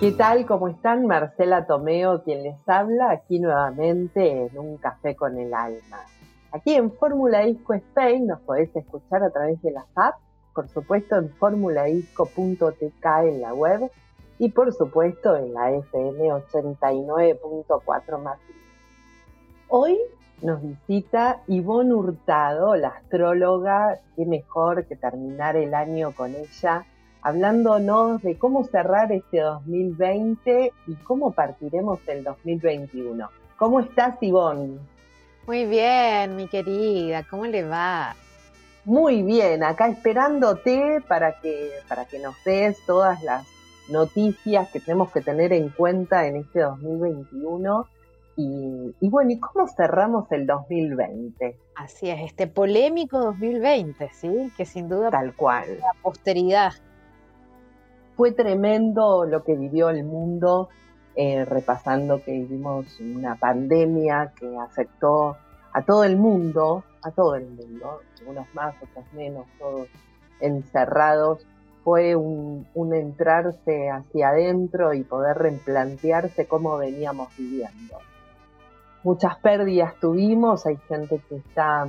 ¿Qué tal? ¿Cómo están? Marcela Tomeo, quien les habla, aquí nuevamente en Un Café con el Alma. Aquí en Fórmula Disco Spain nos podés escuchar a través de las apps, por supuesto en formuladisco.tk en la web y por supuesto en la FM 89.4 más. Hoy nos visita Ivonne Hurtado, la astróloga, qué mejor que terminar el año con ella hablándonos de cómo cerrar este 2020 y cómo partiremos el 2021. ¿Cómo estás, Ivonne? Muy bien, mi querida, ¿cómo le va? Muy bien, acá esperándote para que, para que nos des todas las noticias que tenemos que tener en cuenta en este 2021. Y, y, bueno, ¿y cómo cerramos el 2020? Así es, este polémico 2020, ¿sí? Que sin duda... Tal cual. La posteridad fue tremendo lo que vivió el mundo, eh, repasando que vivimos una pandemia que afectó a todo el mundo, a todo el mundo, unos más, otros menos, todos encerrados. Fue un, un entrarse hacia adentro y poder replantearse cómo veníamos viviendo. Muchas pérdidas tuvimos, hay gente que está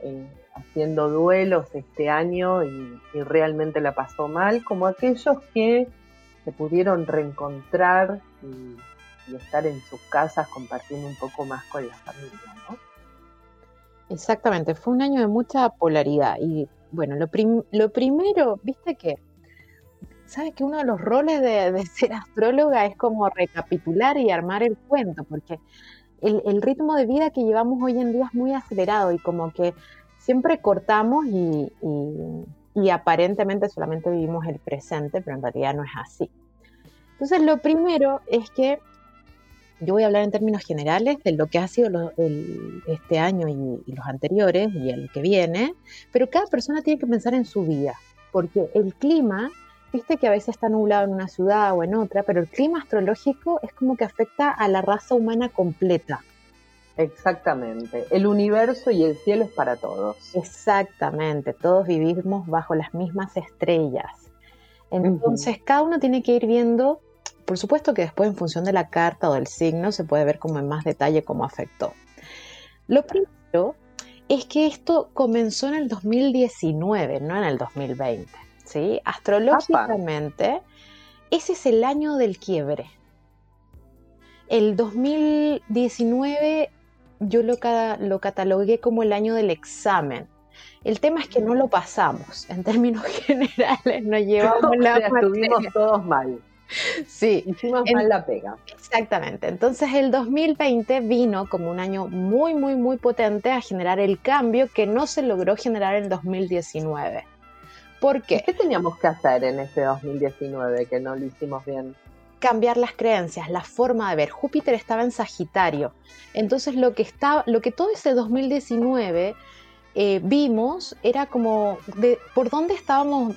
eh, haciendo duelos este año y, realmente la pasó mal, como aquellos que se pudieron reencontrar y, estar en sus casas compartiendo un poco más con la familia, ¿no? Exactamente, fue un año de mucha polaridad y bueno, lo, primero, viste que, sabes que uno de los roles de, ser astróloga es como recapitular y armar el cuento, porque el ritmo de vida que llevamos hoy en día es muy acelerado y como que siempre cortamos y, aparentemente solamente vivimos el presente, pero en realidad no es así. Entonces, lo primero es que yo voy a hablar en términos generales de lo que ha sido este año y, y, los anteriores y el que viene, pero cada persona tiene que pensar en su vida, porque el clima, viste que a veces está nublado en una ciudad o en otra, pero el clima astrológico es como que afecta a la raza humana completa. Exactamente. El universo y el cielo es para todos. Exactamente. Todos vivimos bajo las mismas estrellas. Entonces, cada uno tiene que ir viendo, por supuesto que después en función de la carta o del signo se puede ver como en más detalle cómo afectó. Lo primero es que esto comenzó en el 2019, no en el 2020. ¿sí? Astrológicamente, ese es el año del quiebre. El 2019 yo lo, lo catalogué como el año del examen. El tema es que no lo pasamos. En términos generales, nos llevamos la. estuvimos todos mal. Sí. Hicimos mal la pega. Exactamente. Entonces, el 2020 vino como un año muy, muy, muy potente a generar el cambio que no se logró generar en 2019. ¿Por qué? ¿Qué teníamos que hacer en ese 2019 que no lo hicimos bien? Cambiar las creencias, la forma de ver. Júpiter estaba en Sagitario. Entonces lo que, estaba, lo que todo ese 2019 eh, vimos era como de, por dónde estábamos,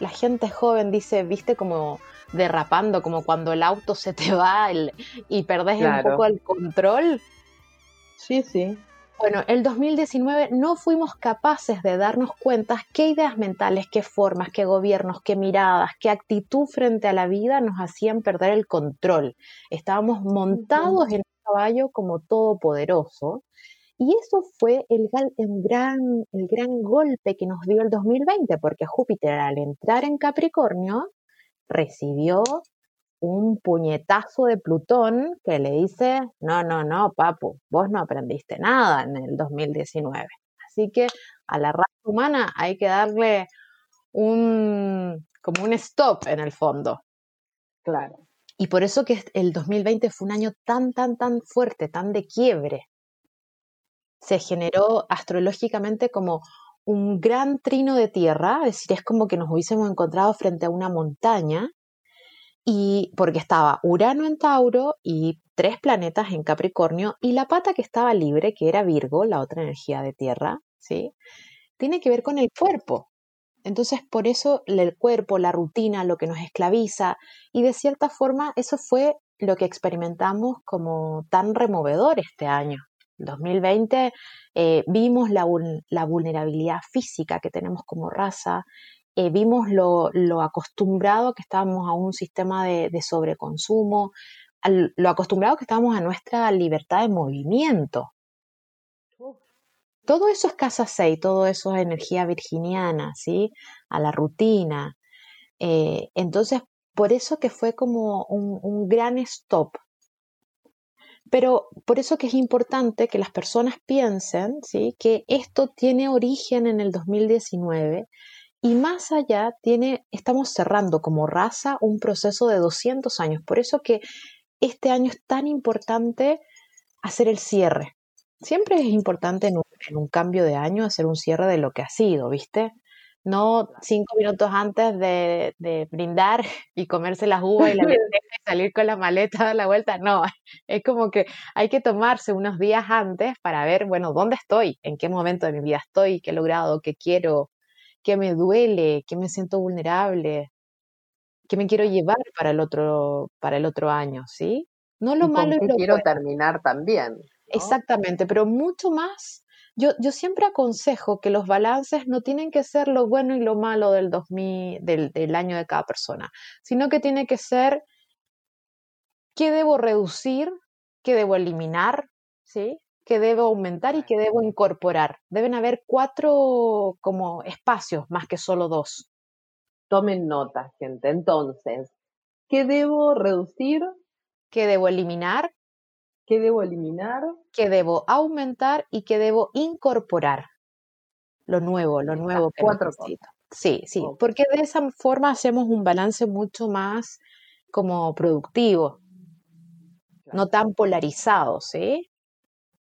la gente joven dice, viste como derrapando, como cuando el auto se te va y perdés un poco el control. Sí, sí. Bueno, el 2019 no fuimos capaces de darnos cuenta qué ideas mentales, qué formas, qué gobiernos, qué miradas, qué actitud frente a la vida nos hacían perder el control. Estábamos montados en un caballo como todopoderoso y eso fue el, el, gran, el gran golpe que nos dio el 2020, porque Júpiter al entrar en Capricornio recibió un puñetazo de Plutón que le dice, no, no, no, papu, vos no aprendiste nada en el 2019. Así que a la raza humana hay que darle un, como un stop en el fondo. Claro. Y por eso que el 2020 fue un año tan, tan, tan fuerte, tan de quiebre. Se generó astrológicamente como un gran trino de tierra, es decir, es como que nos hubiésemos encontrado frente a una montaña y porque estaba Urano en Tauro y tres planetas en Capricornio y la pata que estaba libre, que era Virgo, la otra energía de tierra, ¿sí? Tiene que ver con el cuerpo. Entonces, por eso el cuerpo, la rutina, lo que nos esclaviza y de cierta forma eso fue lo que experimentamos como tan removedor este año. 2020 eh, vimos la, la vulnerabilidad física que tenemos como raza, eh, vimos lo, acostumbrado que estábamos a un sistema de, sobreconsumo, lo acostumbrado que estábamos a nuestra libertad de movimiento. Todo eso es casa 6, todo eso es energía virginiana, ¿sí? A la rutina. Eh, entonces, por eso que fue como un, un gran stop pero por eso que es importante que las personas piensen ¿sí? que esto tiene origen en el 2019 y más allá tiene, estamos cerrando como raza un proceso de 200 años. Por eso que este año es tan importante hacer el cierre. Siempre es importante en un, en un cambio de año hacer un cierre de lo que ha sido, ¿viste? no cinco minutos antes de, brindar y comerse las uvas y la y salir con la maleta a la vuelta. No, es como que hay que tomarse unos días antes para ver, bueno, dónde estoy, en qué momento de mi vida estoy, qué he logrado, qué quiero, qué me duele, qué me siento vulnerable, qué me quiero llevar para el otro, para el otro año, ¿sí? No lo malo y lo quiero terminar también. Exactamente, pero mucho más yo, siempre aconsejo que los balances no tienen que ser lo bueno y lo malo del, 2000, del, año de cada persona, sino que tiene que ser qué debo reducir, qué debo eliminar, ¿sí? Qué debo aumentar y qué debo incorporar. Deben haber cuatro como espacios más que solo dos. Tomen nota, gente. Entonces, ¿qué debo reducir? ¿Qué debo eliminar? ¿Qué debo eliminar? ¿Qué debo aumentar y qué debo incorporar? Lo nuevo, lo nuevo que Cuatro. Sí, sí, porque de esa forma hacemos un balance mucho más como productivo, no tan polarizado, ¿sí?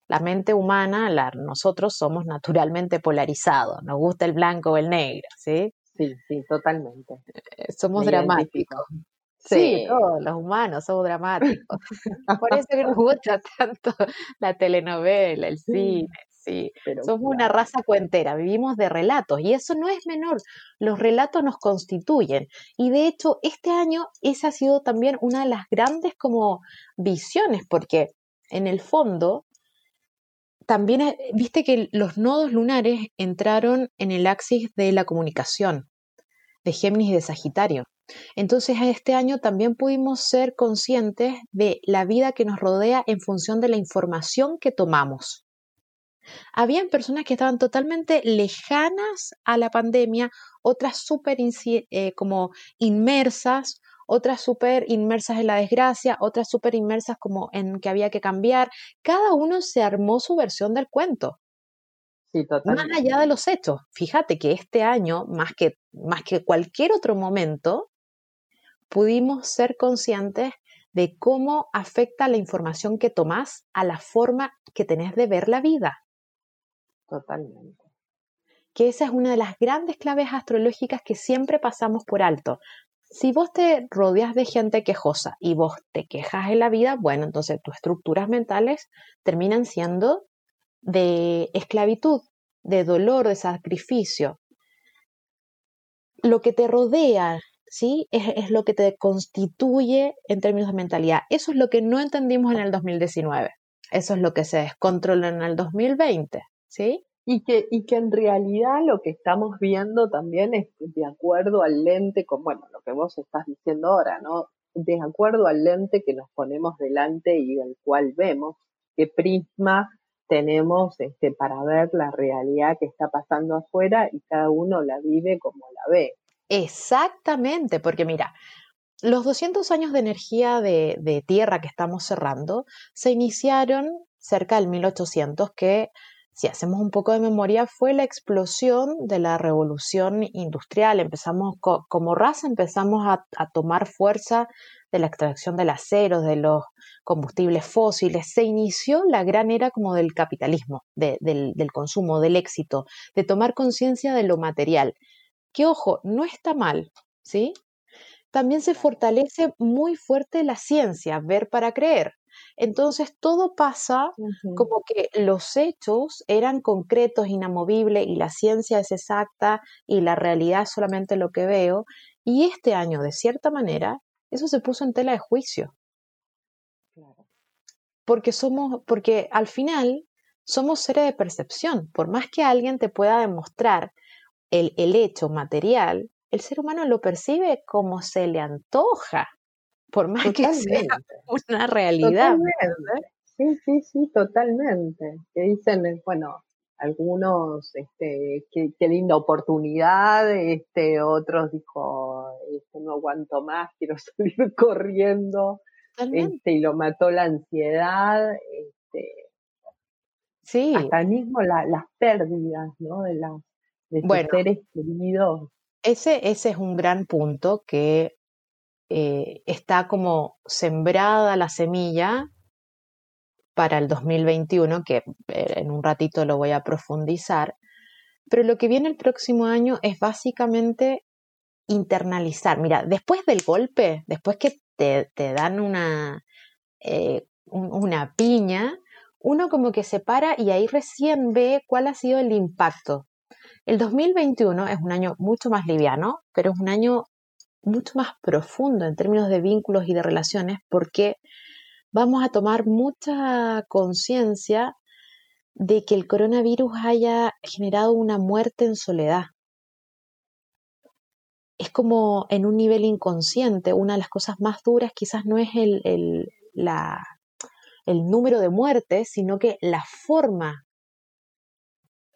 La mente humana, la, nosotros somos naturalmente polarizados, nos gusta el blanco o el negro, ¿sí? Sí, sí, totalmente. Eh, somos dramáticos. Sí, todos los humanos somos dramáticos. Por eso que nos gusta tanto la telenovela, el cine, sí. somos una raza cuentera, vivimos de relatos y eso no es menor. Los relatos nos constituyen y de hecho este año esa ha sido también una de las grandes como visiones porque en el fondo también eh, viste que los nodos lunares entraron en el axis de la comunicación de Géminis y de Sagitario. Entonces, este año también pudimos ser conscientes de la vida que nos rodea en función de la información que tomamos. Habían personas que estaban totalmente lejanas a la pandemia, otras súper eh, como inmersas, otras súper inmersas en la desgracia, otras súper inmersas como en que había que cambiar. Cada uno se armó su versión del cuento. Sí, más allá de los hechos, fíjate que este año, más que, más que cualquier otro momento, pudimos ser conscientes de cómo afecta la información que tomás a la forma que tenés de ver la vida. Totalmente. Que esa es una de las grandes claves astrológicas que siempre pasamos por alto. Si vos te rodeas de gente quejosa y vos te quejas en la vida, bueno, entonces tus estructuras mentales terminan siendo de esclavitud, de dolor, de sacrificio. Lo que te rodea, ¿sí? Es, lo que te constituye en términos de mentalidad. Eso es lo que no entendimos en el 2019. Eso es lo que se descontrola en el 2020, ¿sí? Y que, y que en realidad lo que estamos viendo también es de acuerdo al lente, con, bueno, lo que vos estás diciendo ahora, ¿no? De acuerdo al lente que nos ponemos delante y el cual vemos, qué prisma tenemos este, para ver la realidad que está pasando afuera y cada uno la vive como la ve. Exactamente, porque mira, los 200 años de energía de, tierra que estamos cerrando se iniciaron cerca del 1800, que si hacemos un poco de memoria, fue la explosión de la revolución industrial. Empezamos como raza, empezamos a, tomar fuerza de la extracción del acero, de los combustibles fósiles. Se inició la gran era como del capitalismo, del, del consumo, del éxito, de tomar conciencia de lo material que ojo, no está mal, ¿sí? También se fortalece muy fuerte la ciencia, ver para creer. Entonces todo pasa como que los hechos eran concretos, inamovibles y la ciencia es exacta y la realidad es solamente lo que veo. Y este año, de cierta manera, eso se puso en tela de juicio. Porque somos, porque al final somos seres de percepción. Por más que alguien te pueda demostrar el, hecho material, el ser humano lo percibe como se le antoja, por más que sea una realidad. Sí, sí, sí, totalmente. Que dicen, eh, bueno, algunos, este, qué, linda oportunidad, este, otros dijo, este, no aguanto más, quiero salir corriendo, este, y lo mató la ansiedad, este, sí. hasta mismo las pérdidas, ¿no? De, las de sus seres queridos. Ese, ese es un gran punto que eh, está como sembrada la semilla para el 2021, que eh, en un ratito lo voy a profundizar, pero lo que viene el próximo año es básicamente internalizar. Mira, después del golpe, después que te, dan una, eh, una piña, uno como que se para y ahí recién ve cuál ha sido el impacto. El 2021 es un año mucho más liviano, pero es un año mucho más profundo en términos de vínculos y de relaciones porque vamos a tomar mucha conciencia de que el coronavirus haya generado una muerte en soledad. Es como en un nivel inconsciente, una de las cosas más duras quizás no es el, el, el número de muertes, sino que la forma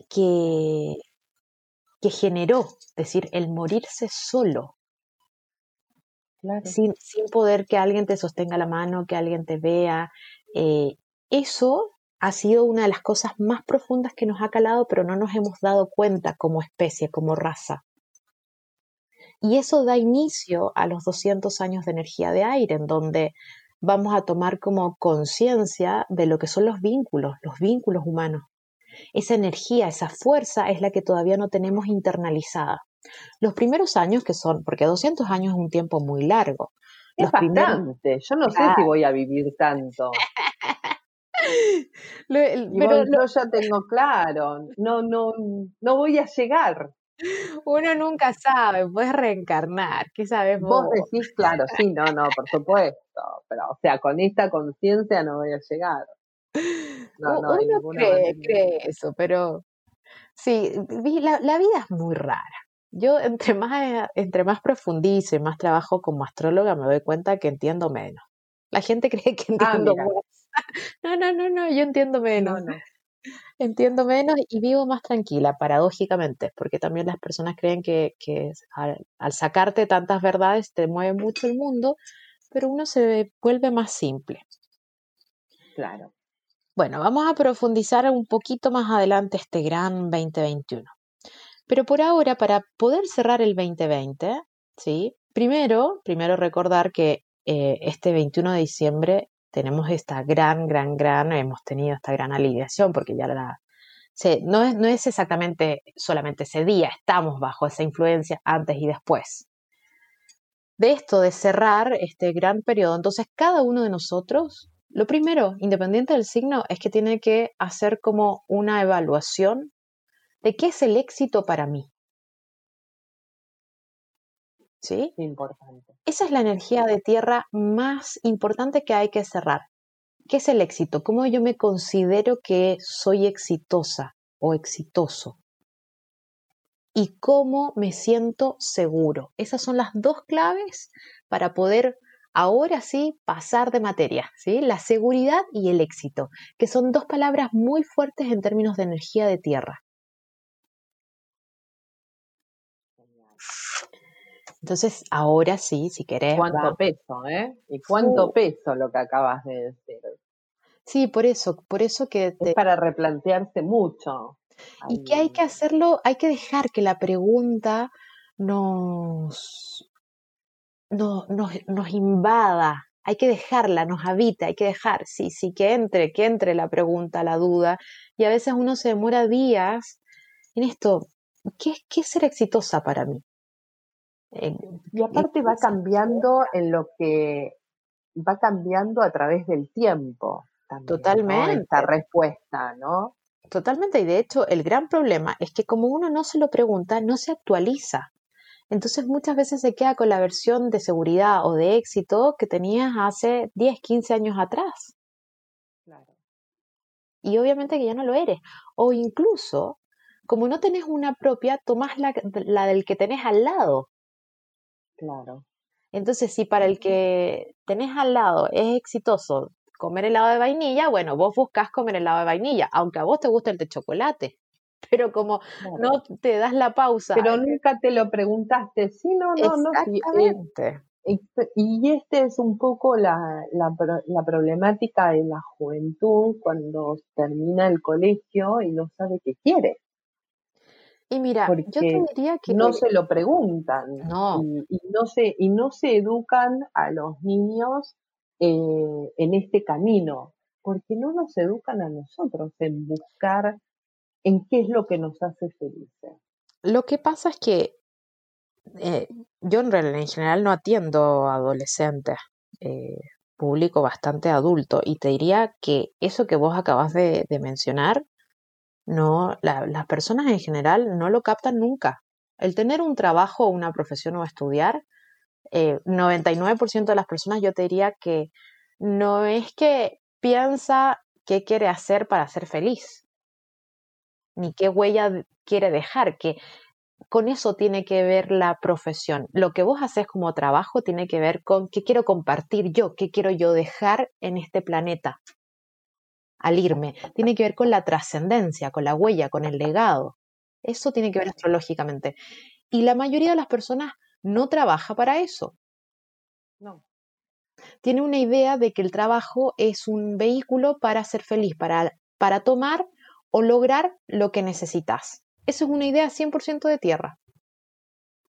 que, que generó, es decir, el morirse solo, sin, poder que alguien te sostenga la mano, que alguien te vea. Eh, eso ha sido una de las cosas más profundas que nos ha calado, pero no nos hemos dado cuenta como especie, como raza. Y eso da inicio a los 200 años de energía de aire, en donde vamos a tomar como conciencia de lo que son los vínculos, los vínculos humanos. Esa energía, esa fuerza es la que todavía no tenemos internalizada. Los primeros años que son, porque 200 años es un tiempo muy largo. Es bastante, yo no sé si voy a vivir tanto. pero yo ya tengo claro, no, no, no voy a llegar. Uno nunca sabe, puedes reencarnar, ¿qué sabes vos? Vos decís, claro, sí, no, no, por supuesto, pero o sea, con esta conciencia no voy a llegar. No, no, uno cree, cree, eso, pero sí, la, la vida es muy rara. Yo entre más, entre más profundizo y más trabajo como astróloga me doy cuenta que entiendo menos. La gente cree que ah, entiendo más. No, no, no, no, yo entiendo menos. Entiendo menos y vivo más tranquila, paradójicamente, porque también las personas creen que, que al, al, sacarte tantas verdades te mueve mucho el mundo, pero uno se vuelve más simple. Claro. Bueno, vamos a profundizar un poquito más adelante este gran 2021. Pero por ahora, para poder cerrar el 2020, ¿sí? Primero, primero recordar que eh, este 21 de diciembre tenemos esta gran, gran, gran, hemos tenido esta gran aliviación porque ya la, no, es, no es exactamente solamente ese día, estamos bajo esa influencia antes y después. De esto, de cerrar este gran periodo, entonces cada uno de nosotros, lo primero, independiente del signo, es que tiene que hacer como una evaluación de qué es el éxito para mí. ¿Sí? Importante. Esa es la energía de tierra más importante que hay que cerrar. ¿Qué es el éxito? ¿Cómo yo me considero que soy exitosa o exitoso? Y cómo me siento seguro. Esas son las dos claves para poder ahora sí pasar de materia, ¿sí? La seguridad y el éxito, que son dos palabras muy fuertes en términos de energía de tierra. Entonces, ahora sí, si querés. ¿Cuánto peso, eh? ¿Y cuánto peso lo que acabas de decir? Sí, por eso, por eso que... Es para replantearse mucho. Y que hay que hacerlo, hay que dejar que la pregunta nos, no, nos, nos invada, hay que dejarla, nos habita, hay que dejar, sí, sí, que entre, que entre la pregunta, la duda. Y a veces uno se demora días en esto, ¿qué, qué es ser exitosa para mí? Y aparte va cambiando en lo que va cambiando a través del tiempo. Totalmente. Esta respuesta, ¿no? Totalmente. Y de hecho, el gran problema es que como uno no se lo pregunta, no se actualiza. Entonces muchas veces se queda con la versión de seguridad o de éxito que tenías hace 10, 15 años atrás. Claro. Y obviamente que ya no lo eres. O incluso, como no tenés una propia, tomás la, la del que tenés al lado Claro. Entonces, si para el que tenés al lado es exitoso comer helado de vainilla, bueno, vos buscás comer helado de vainilla, aunque a vos te guste el de chocolate. Pero como no te das la pausa. Pero nunca te lo preguntaste. Sí, no, no, no. Exactamente. y este es un poco la, la, la, problemática de la juventud cuando termina el colegio y no sabe qué quiere. Y mira, yo te diría que no se lo preguntan no. Y, no se y no se educan a los niños eh, en este camino, porque no nos educan a nosotros en buscar en qué es lo que nos hace felices. Lo que pasa es que eh, yo en, en, general no atiendo adolescentes, eh, público bastante adulto, y te diría que eso que vos acabas de, mencionar, no, las personas en general no lo captan nunca. El tener un trabajo, una profesión o estudiar, eh, 99% de las personas yo te diría que no es que piensa qué quiere hacer para ser feliz ni qué huella quiere dejar, que con eso tiene que ver la profesión. Lo que vos haces como trabajo tiene que ver con qué quiero compartir yo, qué quiero yo dejar en este planeta al irme. Tiene que ver con la trascendencia, con la huella, con el legado. Eso tiene que ver astrológicamente. Y la mayoría de las personas no trabaja para eso. No. Tiene una idea de que el trabajo es un vehículo para ser feliz, para, para tomar o lograr lo que necesitas. Eso es una idea 100% de tierra.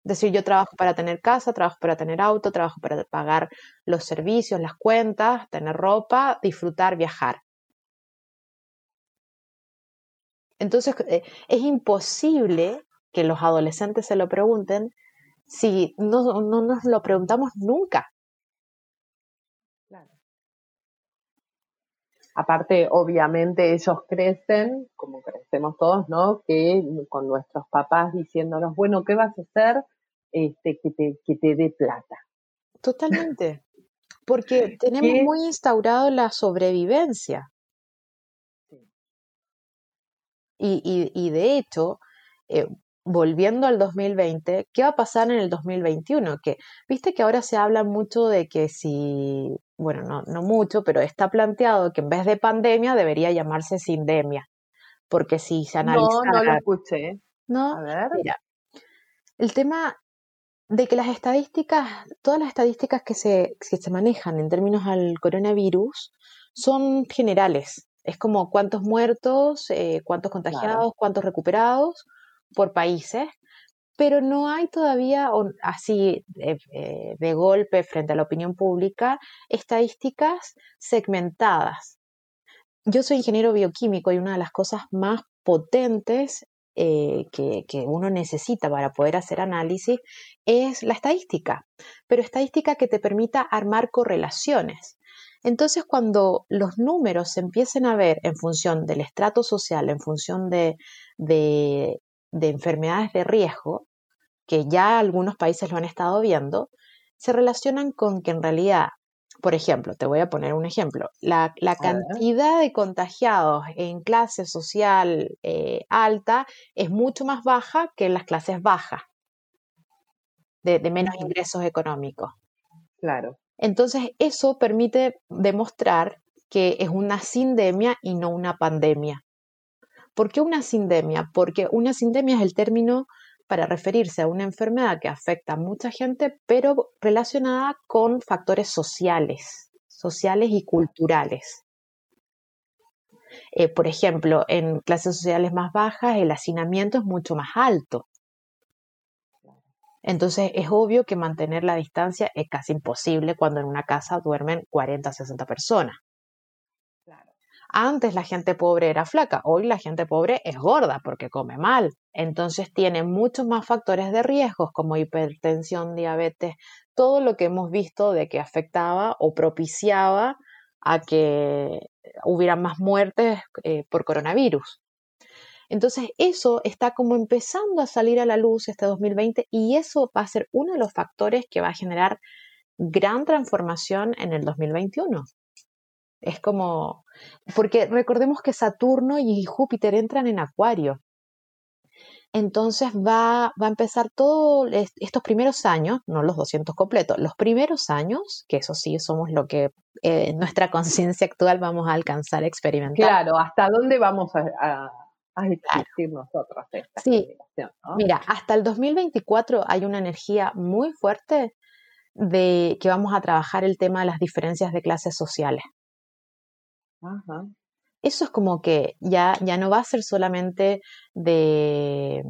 Es decir, yo trabajo para tener casa, trabajo para tener auto, trabajo para pagar los servicios, las cuentas, tener ropa, disfrutar, viajar. Entonces, eh, es imposible que los adolescentes se lo pregunten si no, no nos lo preguntamos nunca. Aparte, obviamente ellos crecen, como crecemos todos, ¿no? Que con nuestros papás diciéndonos, bueno, ¿qué vas a hacer? Este, que te, que te dé plata. Totalmente. Porque tenemos muy instaurado la sobrevivencia. Y, y, y de hecho, eh, volviendo al 2020, ¿qué va a pasar en el 2021? Que viste que ahora se habla mucho de que si, bueno, no, no mucho, pero está planteado que en vez de pandemia debería llamarse sindemia, porque si se analiza... No, no lo escuché. No, a ver. Mira, el tema de que las estadísticas, todas las estadísticas que se, que se manejan en términos al coronavirus son generales. Es como cuántos muertos, eh, cuántos contagiados, cuántos recuperados, por países, pero no hay todavía así eh, de golpe frente a la opinión pública estadísticas segmentadas. Yo soy ingeniero bioquímico y una de las cosas más potentes eh, que, que, uno necesita para poder hacer análisis es la estadística, pero estadística que te permita armar correlaciones. Entonces, cuando los números se empiecen a ver en función del estrato social, en función de, de de enfermedades de riesgo, que ya algunos países lo han estado viendo, se relacionan con que en realidad, por ejemplo, te voy a poner un ejemplo, la, cantidad de contagiados en clase social eh, alta es mucho más baja que en las clases bajas, de, de menos ingresos económicos. Claro. Entonces, eso permite demostrar que es una sindemia y no una pandemia. ¿Por qué una sindemia? Porque una sindemia es el término para referirse a una enfermedad que afecta a mucha gente, pero relacionada con factores sociales, sociales y culturales. Eh, por ejemplo, en clases sociales más bajas el hacinamiento es mucho más alto. Entonces es obvio que mantener la distancia es casi imposible cuando en una casa duermen 40 o 60 personas. Antes la gente pobre era flaca, hoy la gente pobre es gorda porque come mal. Entonces tiene muchos más factores de riesgos como hipertensión, diabetes, todo lo que hemos visto de que afectaba o propiciaba a que hubiera más muertes eh, por coronavirus. Entonces eso está como empezando a salir a la luz este 2020 y eso va a ser uno de los factores que va a generar gran transformación en el 2021. Es como, porque recordemos que Saturno y Júpiter entran en Acuario. Entonces va, va a empezar todos estos primeros años, no los 200 completos, los primeros años, que eso sí somos lo que eh, en nuestra conciencia actual vamos a alcanzar a experimentar. Claro, ¿hasta dónde vamos a, existir nosotros esta sí. Mira, hasta el 2024 hay una energía muy fuerte de que vamos a trabajar el tema de las diferencias de clases sociales. Ajá eso es como que ya, ya no va a ser solamente de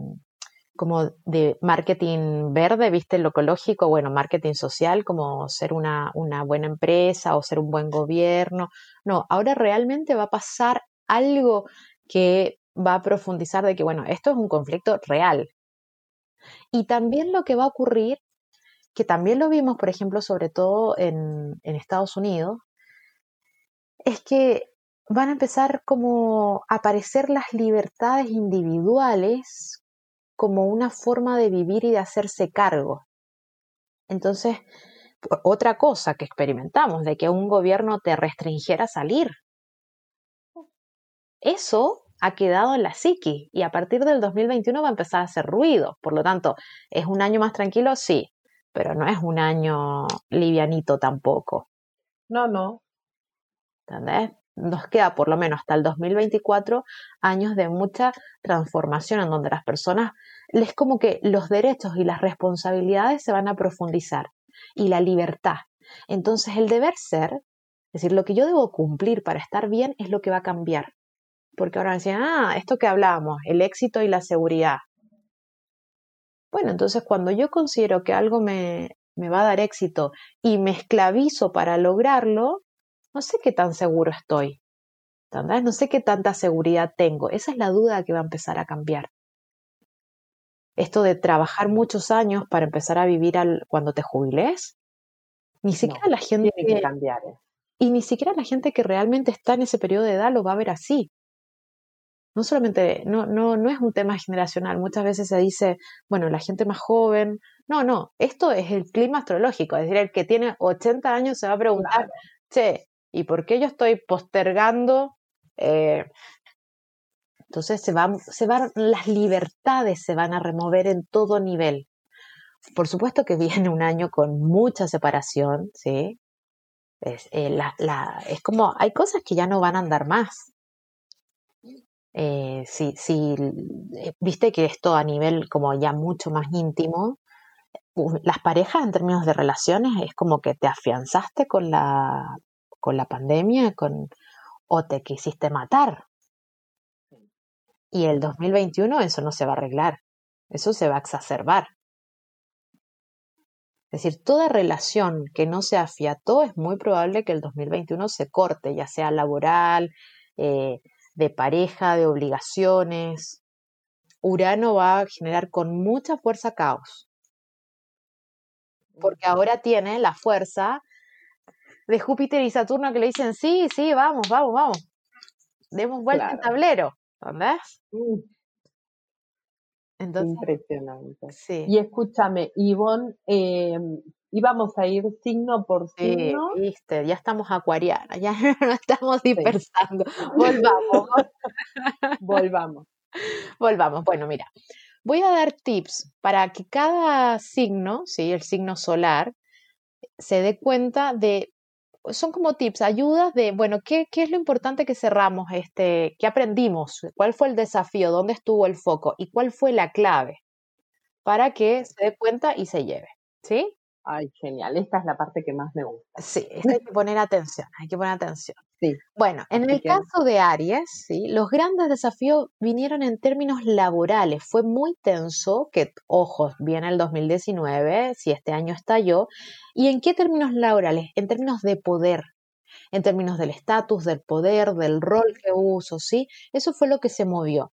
como de marketing verde, viste, lo ecológico, bueno, marketing social, como ser una, una buena empresa o ser un buen gobierno. No, ahora realmente va a pasar algo que va a profundizar de que, bueno, esto es un conflicto real. Y también lo que va a ocurrir, que también lo vimos, por ejemplo, sobre todo en, Estados Unidos, es que van a empezar como a aparecer las libertades individuales como una forma de vivir y de hacerse cargo. Entonces, otra cosa que experimentamos, de que un gobierno te restringiera salir. Eso ha quedado en la psiqui y a partir del 2021 va a empezar a hacer ruido. Por lo tanto, ¿es un año más tranquilo? Sí, pero no es un año livianito tampoco. No, no. ¿Entendés? nos queda por lo menos hasta el 2024 años de mucha transformación en donde las personas, es como que los derechos y las responsabilidades se van a profundizar y la libertad. Entonces el deber ser, es decir, lo que yo debo cumplir para estar bien es lo que va a cambiar. Porque ahora decían, ah, esto que hablábamos, el éxito y la seguridad. Bueno, entonces cuando yo considero que algo me, me va a dar éxito y me esclavizo para lograrlo, no sé qué tan seguro estoy. No sé qué tanta seguridad tengo. Esa es la duda que va a empezar a cambiar. Esto de trabajar muchos años para empezar a vivir al, cuando te jubiles, ni siquiera la gente que cambiar. ¿eh? Y ni siquiera la gente que realmente está en ese periodo de edad lo va a ver así. No solamente, no, no, no es un tema generacional. Muchas veces se dice, bueno, la gente más joven. No, no, esto es el clima astrológico. Es decir, el que tiene 80 años se va a preguntar, che, ¿Y por qué yo estoy postergando? Eh, entonces se van, se van, las libertades se van a remover en todo nivel. Por supuesto que viene un año con mucha separación, ¿sí? Es, eh, es como, hay cosas que ya no van a andar más. Eh, si, si viste que esto a nivel como ya mucho más íntimo, las parejas en términos de relaciones es como que te afianzaste con la con la pandemia, con, o te quisiste matar. Y el 2021 eso no se va a arreglar, eso se va a exacerbar. Es decir, toda relación que no se afiató es muy probable que el 2021 se corte, ya sea laboral, eh, de pareja, de obligaciones. Urano va a generar con mucha fuerza caos, porque ahora tiene la fuerza de Júpiter y Saturno que le dicen, sí, sí, vamos, vamos, vamos. Demos vuelta al tablero, ¿entendés? Mm. Entonces, Impresionante. Sí. Y escúchame, Ivonne, eh, íbamos a ir signo por signo. Sí, viste, ya estamos acuariana, ya no estamos dispersando. Volvamos. Volvamos. Volvamos. Bueno, mira, voy a dar tips para que cada signo, ¿sí? el signo solar, se dé cuenta de son como tips, ayudas de, bueno, ¿qué, ¿qué, es lo importante que cerramos? Este, ¿Qué aprendimos? ¿Cuál fue el desafío? ¿Dónde estuvo el foco? ¿Y cuál fue la clave? Para que se dé cuenta y se lleve. ¿Sí? Ay, genial. Esta es la parte que más me gusta. Sí, hay que poner atención, hay que poner atención. Sí. Bueno, en el caso de Aries, ¿sí? los grandes desafíos vinieron en términos laborales. Fue muy tenso, que, ojo, viene el 2019, si este año estalló. ¿Y en qué términos laborales? En términos de poder, en términos del estatus, del poder, del rol que uso, ¿sí? Eso fue lo que se movió.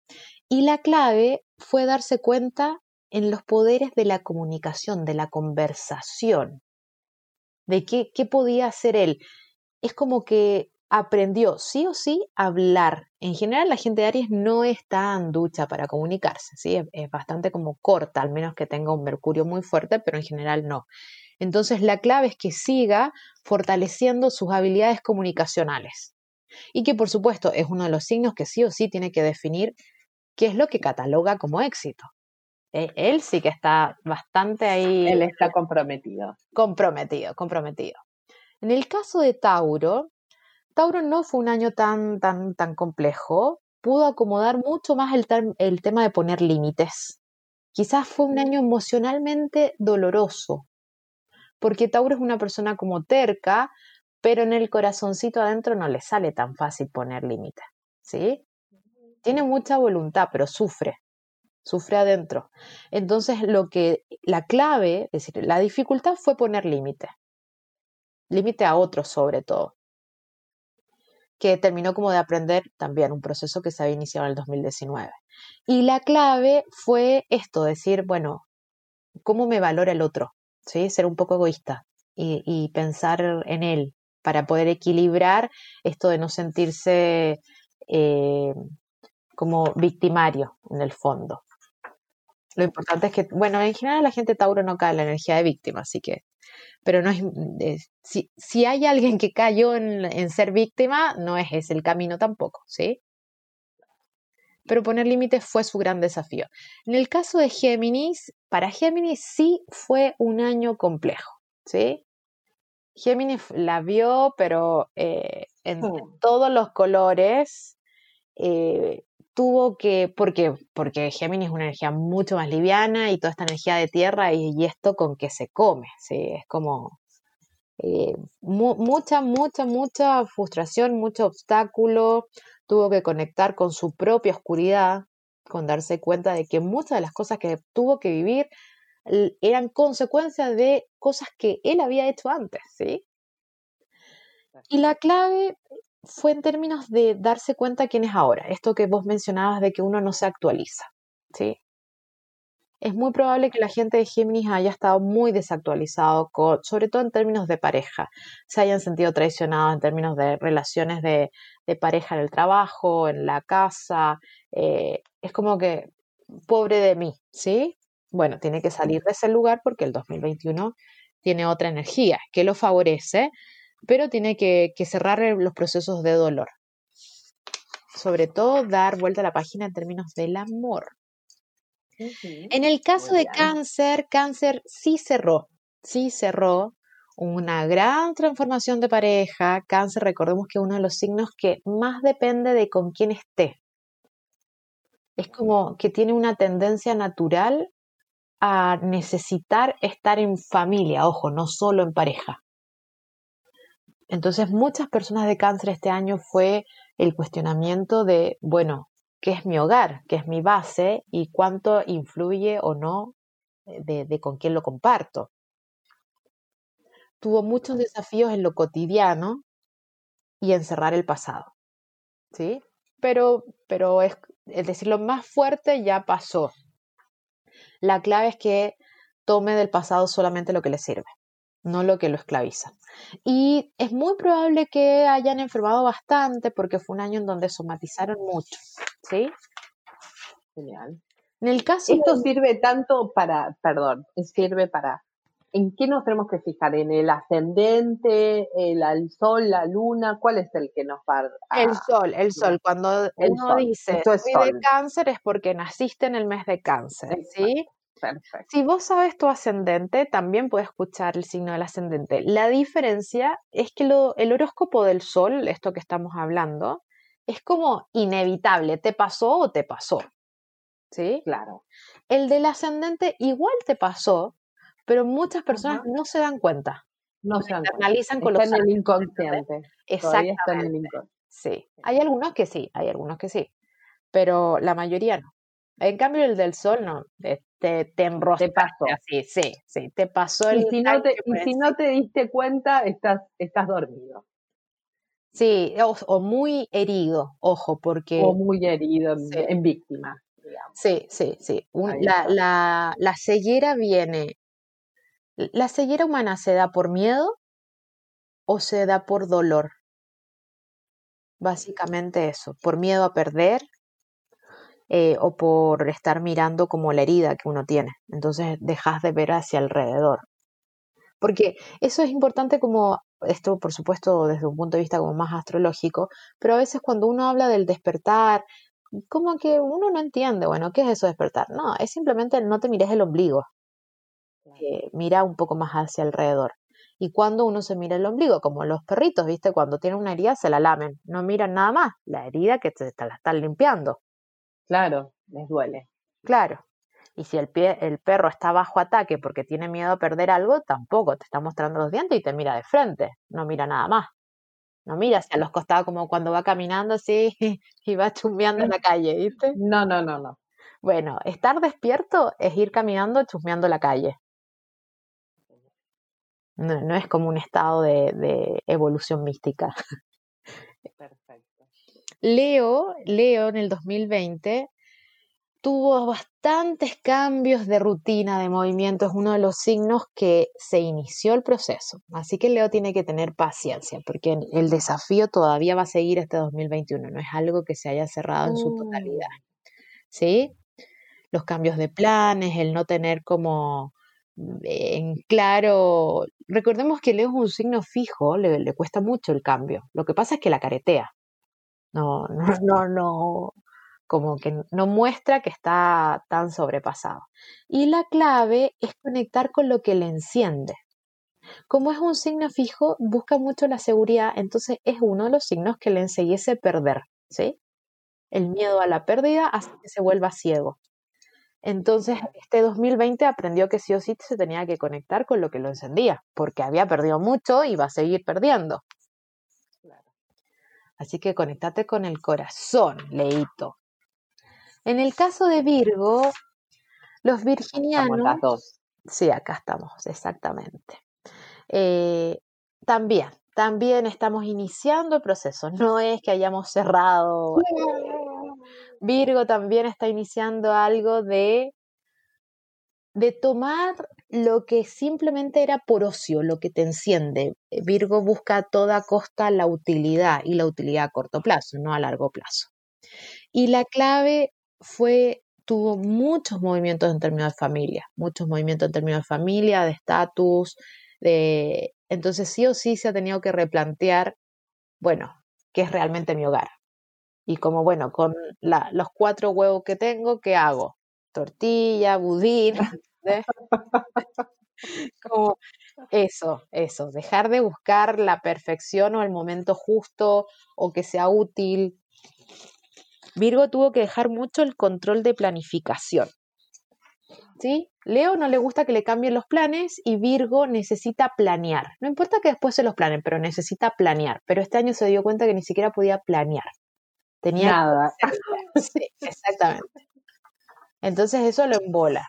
Y la clave fue darse cuenta en los poderes de la comunicación, de la conversación, de qué, qué podía hacer él. Es como que aprendió sí o sí a hablar. En general la gente de Aries no es tan ducha para comunicarse, ¿sí? es, bastante como corta, al menos que tenga un Mercurio muy fuerte, pero en general no. Entonces la clave es que siga fortaleciendo sus habilidades comunicacionales. Y que por supuesto es uno de los signos que sí o sí tiene que definir qué es lo que cataloga como éxito. E, él sí que está bastante ahí. Él está comprometido. Comprometido, comprometido. En el caso de Tauro, Tauro no fue un año tan, tan, tan complejo. Pudo acomodar mucho más el, el tema de poner límites. Quizás fue un año emocionalmente doloroso, porque Tauro es una persona como terca, pero en el corazoncito adentro no le sale tan fácil poner límites, ¿sí? Tiene mucha voluntad, pero sufre, sufre adentro. Entonces, lo que la clave, es decir, la dificultad fue poner límite, límite a otros sobre todo, que terminó como de aprender también un proceso que se había iniciado en el 2019. Y la clave fue esto, decir, bueno, ¿cómo me valora el otro? ¿Sí? Ser un poco egoísta y, pensar en él para poder equilibrar esto de no sentirse eh, como victimario en el fondo. Lo importante es que, bueno, en general la gente Tauro no cae en la energía de víctima, así que, pero no es, si, si, hay alguien que cayó en, en, ser víctima, no es ese el camino tampoco, ¿sí? Pero poner límites fue su gran desafío. En el caso de Géminis, para Géminis sí fue un año complejo, ¿sí? Géminis la vio, pero eh, en, hmm. todos los colores, eh, tuvo que, ¿por qué? Porque Géminis es una energía mucho más liviana y toda esta energía de tierra y, esto con que se come, ¿sí? Es como eh, mucha, mucha, mucha frustración, mucho obstáculo, tuvo que conectar con su propia oscuridad, con darse cuenta de que muchas de las cosas que tuvo que vivir eran consecuencias de cosas que él había hecho antes, ¿sí? Y la clave fue en términos de darse cuenta quién es ahora, esto que vos mencionabas de que uno no se actualiza, ¿sí? Es muy probable que la gente de Géminis haya estado muy desactualizado, sobre todo en términos de pareja, se hayan sentido traicionados en términos de relaciones de, pareja en el trabajo, en la casa, eh, es como que, pobre de mí, ¿sí? Bueno, tiene que salir de ese lugar porque el 2021 tiene otra energía que lo favorece, pero tiene que, cerrar los procesos de dolor. Sobre todo dar vuelta a la página en términos del amor. En el caso de cáncer, cáncer sí cerró, sí cerró una gran transformación de pareja. Cáncer, recordemos que uno de los signos que más depende de con quién esté. Es como que tiene una tendencia natural a necesitar estar en familia, ojo, no solo en pareja. Entonces, muchas personas de cáncer este año fue el cuestionamiento de, bueno, ¿qué es mi hogar? ¿Qué es mi base? ¿Y cuánto influye o no eh, de, con quién lo comparto? Tuvo muchos desafíos en lo cotidiano y en cerrar el pasado. ¿Sí? Pero, pero es, es decir, lo más fuerte ya pasó. La clave es que tome del pasado solamente lo que le sirve no lo que lo esclaviza. Y es muy probable que hayan enfermado bastante porque fue un año en donde somatizaron mucho, ¿sí? Genial. En el caso Esto sirve tanto para, perdón, sirve para, ¿en qué nos tenemos que fijar? ¿En el ascendente, el, sol, la luna? ¿Cuál es el que nos va a... El sol, el sol. Cuando uno dice soy de cáncer es porque naciste en el mes de cáncer, ¿sí? Si vos sabes tu ascendente, también puedes escuchar el signo del ascendente. La diferencia es que el horóscopo del sol, esto que estamos hablando, es como inevitable, te pasó o te pasó. ¿Sí? Claro. El del ascendente igual te pasó, pero muchas personas no se dan cuenta. No se dan analizan con está en el inconsciente. Exactamente. Sí. Hay algunos que sí, hay algunos que sí, pero la mayoría no. En cambio, el del sol no, te, te Te pasó. Así, sí, sí, te pasó el. Y si no te, y si no te diste cuenta, estás, estás dormido. Sí, o, muy herido, ojo, porque. O muy herido, en víctima. Digamos. Sí, sí, sí. la, la, la ceguera viene. ¿La ceguera humana se da por miedo o se da por dolor? Básicamente eso, por miedo a perder, eh, o por estar mirando como la herida que uno tiene. Entonces dejas de ver hacia alrededor. Porque eso es importante como, esto por supuesto desde un punto de vista como más astrológico, pero a veces cuando uno habla del despertar, como que uno no entiende, bueno, ¿qué es eso de despertar? No, es simplemente no te mires el ombligo, eh, mira un poco más hacia alrededor. Y cuando uno se mira el ombligo, como los perritos, ¿viste? Cuando tienen una herida se la lamen, no miran nada más, la herida que te, la están limpiando. Claro, les duele. Claro. Y si el, pie, el perro está bajo ataque porque tiene miedo a perder algo, tampoco te está mostrando los dientes y te mira de frente, no mira nada más. No mira hacia los costados como cuando va caminando así y va chusmeando en la calle, ¿viste? No, no, no, no. Bueno, estar despierto es ir caminando chusmeando la calle. No, es como un estado de, evolución mística. Perfecto. Leo, Leo en el 2020 tuvo bastantes cambios de rutina, de movimiento, es uno de los signos que se inició el proceso. Así que Leo tiene que tener paciencia, porque el desafío todavía va a seguir este 2021, no es algo que se haya cerrado en su mm. totalidad. ¿Sí? Los cambios de planes, el no tener como en claro, recordemos que Leo es un signo fijo, le, le, cuesta mucho el cambio. Lo que pasa es que la caretea. No, no, no, no, como que no muestra que está tan sobrepasado. Y la clave es conectar con lo que le enciende. Como es un signo fijo, busca mucho la seguridad, entonces es uno de los signos que le enseguiese perder, ¿sí? El miedo a la pérdida hace que se vuelva ciego. Entonces, este 2020 aprendió que sí o sí se tenía que conectar con lo que lo encendía, porque había perdido mucho y va a seguir perdiendo. Así que conectate con el corazón, Leito. En el caso de Virgo, los virginianos. Sí, acá estamos, exactamente. Eh, también, también estamos iniciando el proceso. No es que hayamos cerrado. Virgo también está iniciando algo de, de tomar lo que simplemente era por ocio, lo que te enciende. Virgo busca a toda costa la utilidad y la utilidad a corto plazo, no a largo plazo. Y la clave fue, tuvo muchos movimientos en términos de familia, muchos movimientos en términos de familia, de estatus, de... Entonces sí o sí se ha tenido que replantear, bueno, ¿qué es realmente mi hogar? Y como, bueno, con los cuatro huevos que tengo, ¿qué hago? Tortilla, budín, como eso, eso, dejar de buscar la perfección o el momento justo o que sea útil. Virgo tuvo que dejar mucho el control de planificación. ¿Sí? Leo no le gusta que le cambien los planes y Virgo necesita planear. No importa que después se los planen, pero necesita planear. Pero este año se dio cuenta que ni siquiera podía planear. Tenía Nada. Sí, exactamente. Entonces eso lo embola.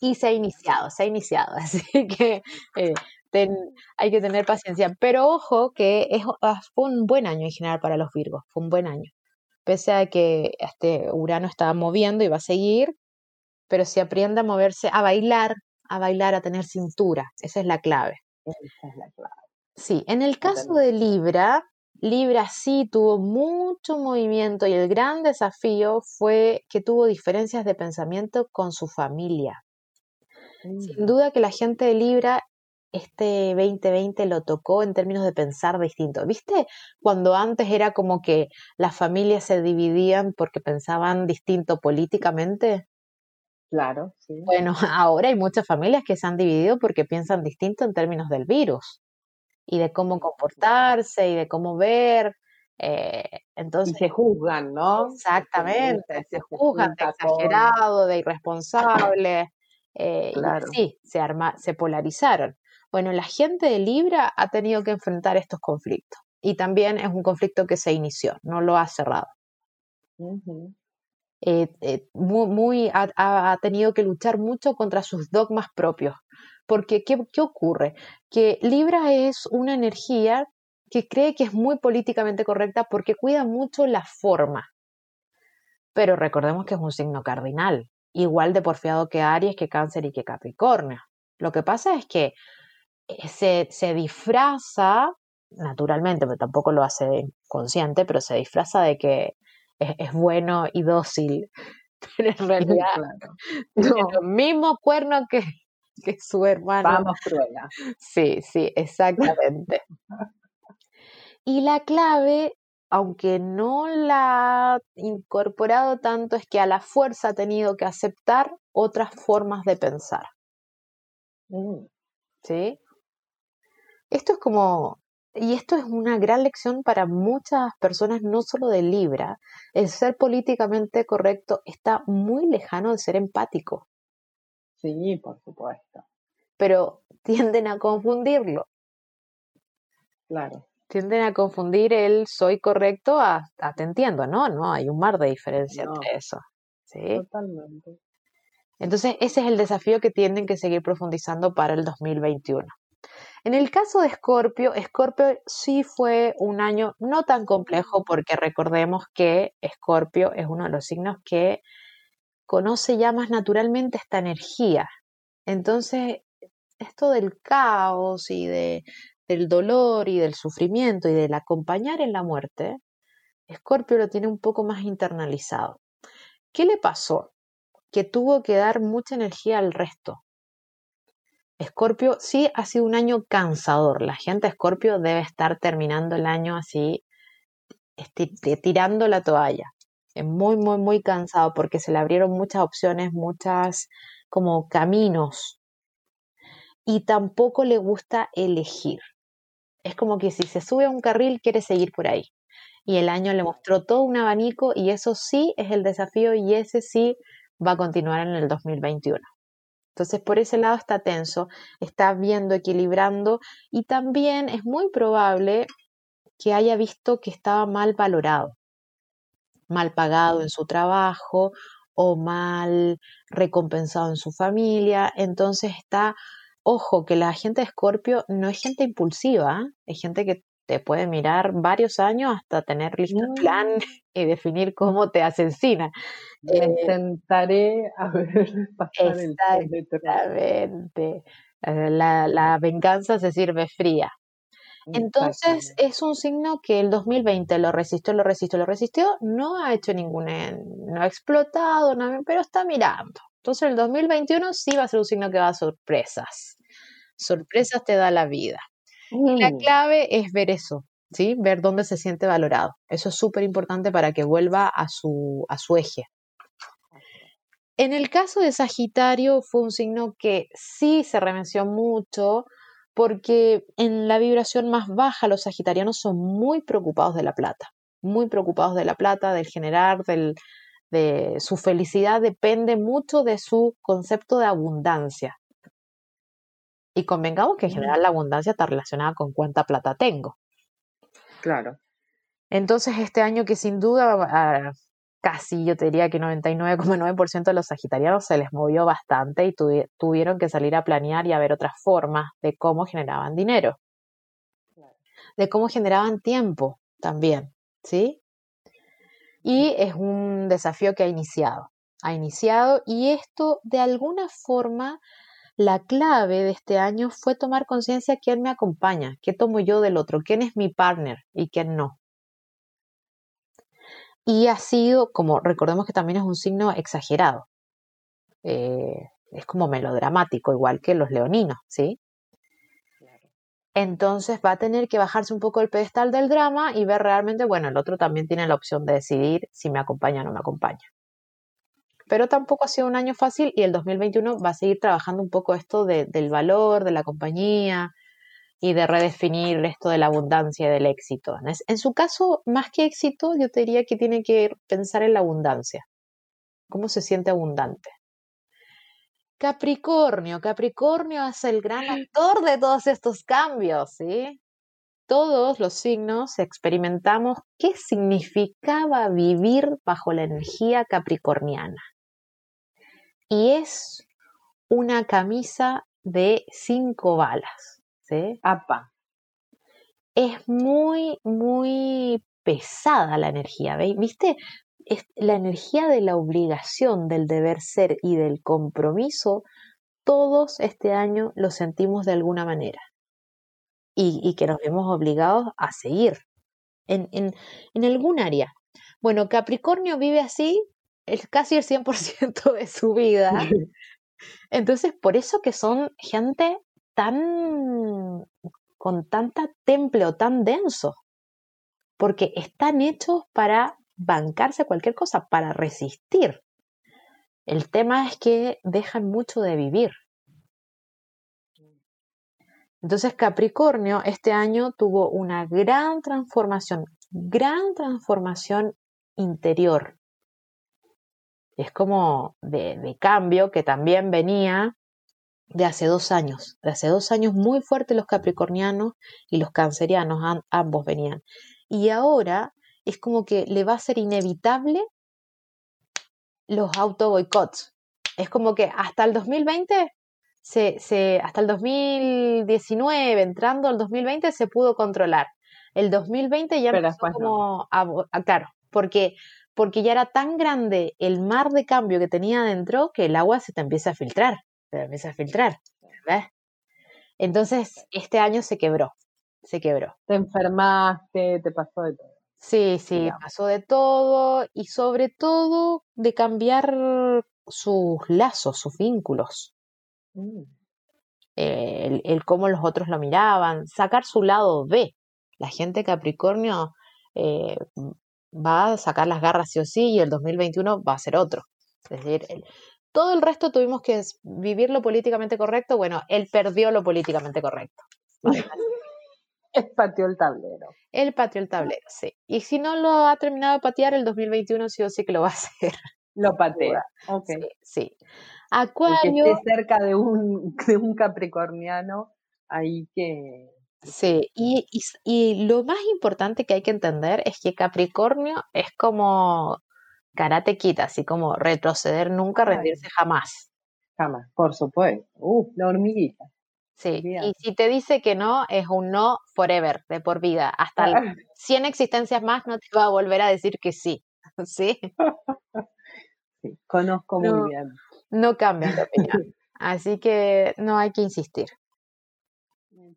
Y se ha iniciado, se ha iniciado. Así que eh, hay que tener paciencia. Pero ojo que es, ah, fue un buen año en general para los Virgos, fue un buen año. Pese a que este Urano estaba moviendo y va a seguir, pero si aprende a moverse, a bailar, a bailar, a tener cintura, esa es la clave. Esa es la clave. Sí, en el caso de Libra, Libra sí tuvo mucho movimiento y el gran desafío fue que tuvo diferencias de pensamiento con su familia. Sin duda que la gente de Libra este 2020 lo tocó en términos de pensar distinto. ¿Viste? Cuando antes era como que las familias se dividían porque pensaban distinto políticamente. Claro, sí. Bueno, ahora hay muchas familias que se han dividido porque piensan distinto en términos del virus y de cómo comportarse y de cómo ver. Eh, entonces, y se juzgan, ¿no? Exactamente, se, juzgan de exagerado, de irresponsable. Eh, sí, se, arma, se polarizaron. Bueno, la gente de Libra ha tenido que enfrentar estos conflictos y también es un conflicto que se inició, no lo ha cerrado. Eh, muy, muy ha, ha, tenido que luchar mucho contra sus dogmas propios, porque, ¿qué, ocurre? Que Libra es una energía que cree que es muy políticamente correcta porque cuida mucho la forma. Pero recordemos que es un signo cardinal, igual de porfiado que Aries, que Cáncer y que Capricornio. Lo que pasa es que eh, se, se disfraza, naturalmente, pero tampoco lo hace consciente, pero se disfraza de que es, bueno y dócil. Pero en realidad, claro. mismo cuerno que, que su hermano. Vamos, Cruella. Sí, sí, exactamente. y la clave aunque no la ha incorporado tanto, es que a la fuerza ha tenido que aceptar otras formas de pensar. Mm. ¿Sí? Esto es como, y esto es una gran lección para muchas personas, no solo de Libra. El ser políticamente correcto está muy lejano de ser empático. Sí, por supuesto. Pero tienden a confundirlo. Claro. Tienden a confundir el soy correcto a, te entiendo, ¿no? No, hay un mar de diferencia entre eso. ¿sí? Totalmente. Entonces, ese es el desafío que tienen que seguir profundizando para el 2021. En el caso de Escorpio, Escorpio sí fue un año no tan complejo porque recordemos que Escorpio es uno de los signos que conoce ya más naturalmente esta energía. Entonces, esto del caos y de, del dolor y del sufrimiento y del acompañar en la muerte, Escorpio lo tiene un poco más internalizado. ¿Qué le pasó? que tuvo que dar mucha energía al resto. Escorpio sí ha sido un año cansador. La gente Escorpio debe estar terminando el año así, tirando la toalla. Es muy, muy, muy cansado porque se le abrieron muchas opciones, muchas como caminos. Y tampoco le gusta elegir. Es como que si se sube a un carril quiere seguir por ahí. Y el año le mostró todo un abanico y eso sí es el desafío y ese sí va a continuar en el 2021. Entonces, por ese lado está tenso, está viendo, equilibrando y también es muy probable que haya visto que estaba mal valorado, mal pagado en su trabajo o mal recompensado en su familia. Entonces está, ojo, que la gente de Escorpio no es gente impulsiva, es gente que te puede mirar varios años hasta tener listo el plan mm. y definir cómo te asesina. Eh, intentaré a ver pasar Exactamente. Eh, la, la venganza se sirve fría. Entonces es un signo que el 2020 lo resistió, lo resistió, lo resistió, no ha hecho ninguna, no ha explotado, pero está mirando. Entonces el 2021 sí va a ser un signo que va a sorpresas. Sorpresas te da la vida. La mm. clave es ver eso, ¿sí? Ver dónde se siente valorado. Eso es súper importante para que vuelva a su, a su eje. En el caso de Sagitario fue un signo que sí se remenció mucho porque en la vibración más baja los sagitarianos son muy preocupados de la plata, muy preocupados de la plata, del generar, del, de su felicidad depende mucho de su concepto de abundancia. Y convengamos que en general la abundancia está relacionada con cuánta plata tengo. Claro. Entonces, este año que sin duda, ah, casi yo te diría que 99,9% de los sagitarianos se les movió bastante y tuvieron que salir a planear y a ver otras formas de cómo generaban dinero. De cómo generaban tiempo también, ¿sí? Y es un desafío que ha iniciado. Ha iniciado y esto de alguna forma la clave de este año fue tomar conciencia quién me acompaña, qué tomo yo del otro, quién es mi partner y quién no. Y ha sido, como recordemos que también es un signo exagerado, eh, es como melodramático, igual que los leoninos, ¿sí? Entonces va a tener que bajarse un poco el pedestal del drama y ver realmente, bueno, el otro también tiene la opción de decidir si me acompaña o no me acompaña pero tampoco ha sido un año fácil y el 2021 va a seguir trabajando un poco esto del valor de la compañía y de redefinir esto de la abundancia y del éxito. En su caso, más que éxito, yo te diría que tiene que pensar en la abundancia. ¿Cómo se siente abundante? Capricornio, Capricornio es el gran actor de todos estos cambios, ¿sí? Todos los signos experimentamos qué significaba vivir bajo la energía capricorniana y es una camisa de cinco balas. ¿sí? Apa. Es muy, muy pesada la energía, ¿viste? Es la energía de la obligación, del deber ser y del compromiso, todos este año lo sentimos de alguna manera y, que nos vemos obligados a seguir en, en, en algún área. Bueno, Capricornio vive así casi el 100% de su vida. Entonces, por eso que son gente tan con tanta temple o tan denso. porque están hechos para bancarse cualquier cosa, para resistir. El tema es que dejan mucho de vivir. Entonces Capricornio este año tuvo una gran transformación, gran transformación interior. Es como de, cambio que también venía de hace dos años. De hace dos años muy fuertes los capricornianos y los cancerianos, ambos venían. Y ahora es como que le va a ser inevitable los auto boicots. Es como que hasta el 2020 se, hasta el 2019, entrando al 2020, se pudo controlar. El 2020 ya empezó como, claro, porque, porque ya era tan grande el mar de cambio que tenía adentro que el agua se te empieza a filtrar, se empieza a filtrar, ¿ves? Entonces, este año se quebró, se quebró. Te enfermaste, te pasó de todo. Sí, sí, pasó de todo y sobre todo de cambiar sus lazos, sus vínculos. Mm. Eh, el, cómo los otros lo miraban, sacar su lado B. La gente Capricornio eh, va a sacar las garras sí o sí y el 2021 va a ser otro. Es decir, todo el resto tuvimos que vivir lo políticamente correcto. Bueno, él perdió lo políticamente correcto. Él pateó el tablero. Él pateó el tablero, sí. Y si no lo ha terminado de patear, el 2021 sí o sí que lo va a hacer. Lo patea. Ok. sí. Acuario. que esté cerca de un, de un capricorniano, ahí que. Sí, y, y, lo más importante que hay que entender es que Capricornio es como karate quita, así como retroceder nunca, rendirse jamás. Jamás, por supuesto. Uh, la hormiguita. Sí, y si te dice que no, es un no forever, de por vida. Hasta 100 existencias más no te va a volver a decir que sí. ¿Sí? sí conozco muy bien no cambian de opinión. Así que no hay que insistir.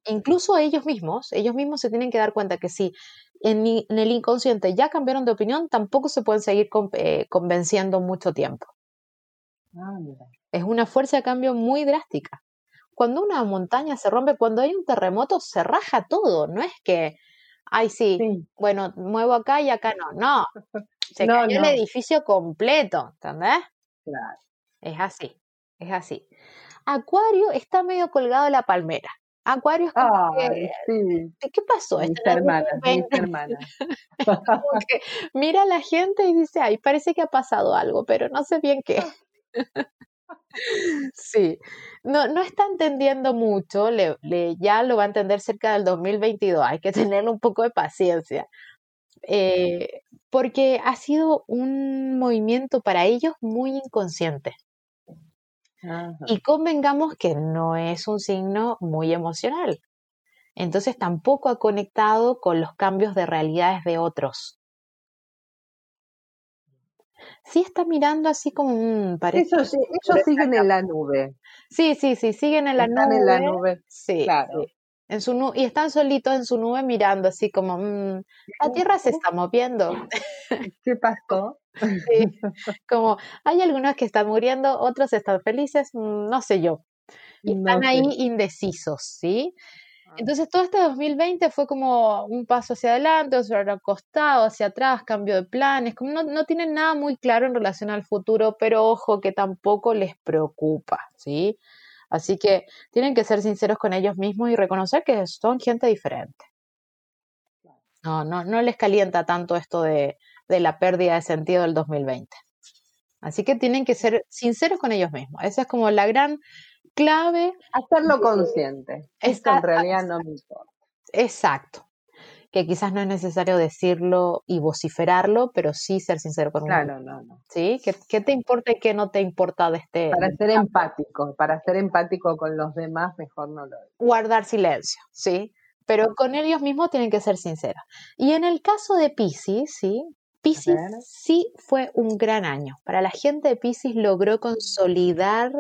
Incluso ellos mismos, ellos mismos se tienen que dar cuenta que si en, el inconsciente ya cambiaron de opinión, tampoco se pueden seguir eh, convenciendo mucho tiempo. Ah, es una fuerza de cambio muy drástica. Cuando una montaña se rompe, cuando hay un terremoto, se raja todo. No es que, ay, sí, bueno, muevo acá y acá no. No, se cayó el edificio completo, ¿entendés? Claro. Es así, es así. Acuario está medio colgado de la palmera. Acuario es como ¿qué pasó? Mis mira a la gente y dice, ay, parece que ha pasado algo, pero no sé bien qué. sí, no, no está entendiendo mucho, le, ya lo va a entender cerca del 2022, hay que tener un poco de paciencia, eh, porque ha sido un movimiento para ellos muy inconsciente. Y convengamos que no es un signo muy emocional. Entonces tampoco ha conectado con los cambios de realidades de otros. Sí está mirando así como un... Parece ellos, siguen en la nube. Sí, sí, sí, siguen en la Están en la nube. Sí, claro. En su y están solitos en su nube mirando así como, mm, la Tierra se está moviendo. ¿Qué pasó? Sí, como hay algunos que están muriendo, otros están felices, mm, no sé yo. Y están ahí indecisos, ¿sí? Ah. Entonces todo este 2020 fue como un paso hacia adelante, otro costado, hacia atrás, cambio de planes, como no, no tienen nada muy claro en relación al futuro, pero ojo que tampoco les preocupa, ¿sí? Así que tienen que ser sinceros con ellos mismos y reconocer que son gente diferente. No, no, no les calienta tanto esto de, de la pérdida de sentido del 2020. Así que tienen que ser sinceros con ellos mismos. Esa es como la gran clave. Hacerlo consciente. Esto en realidad no me importa. Exacto. Que quizás no es necesario decirlo y vociferarlo, pero sí ser sincero con uno. Claro, no, no. ¿Sí? ¿Qué, ¿Qué, te importa y qué no te importa de este? Para ser empático, para ser empático con los demás, mejor no lo Guardar silencio, ¿sí? Pero con ellos mismos tienen que ser sinceros. Y en el caso de Pisces, ¿sí? Pisces sí fue un gran año. Para la gente de Pisces logró consolidar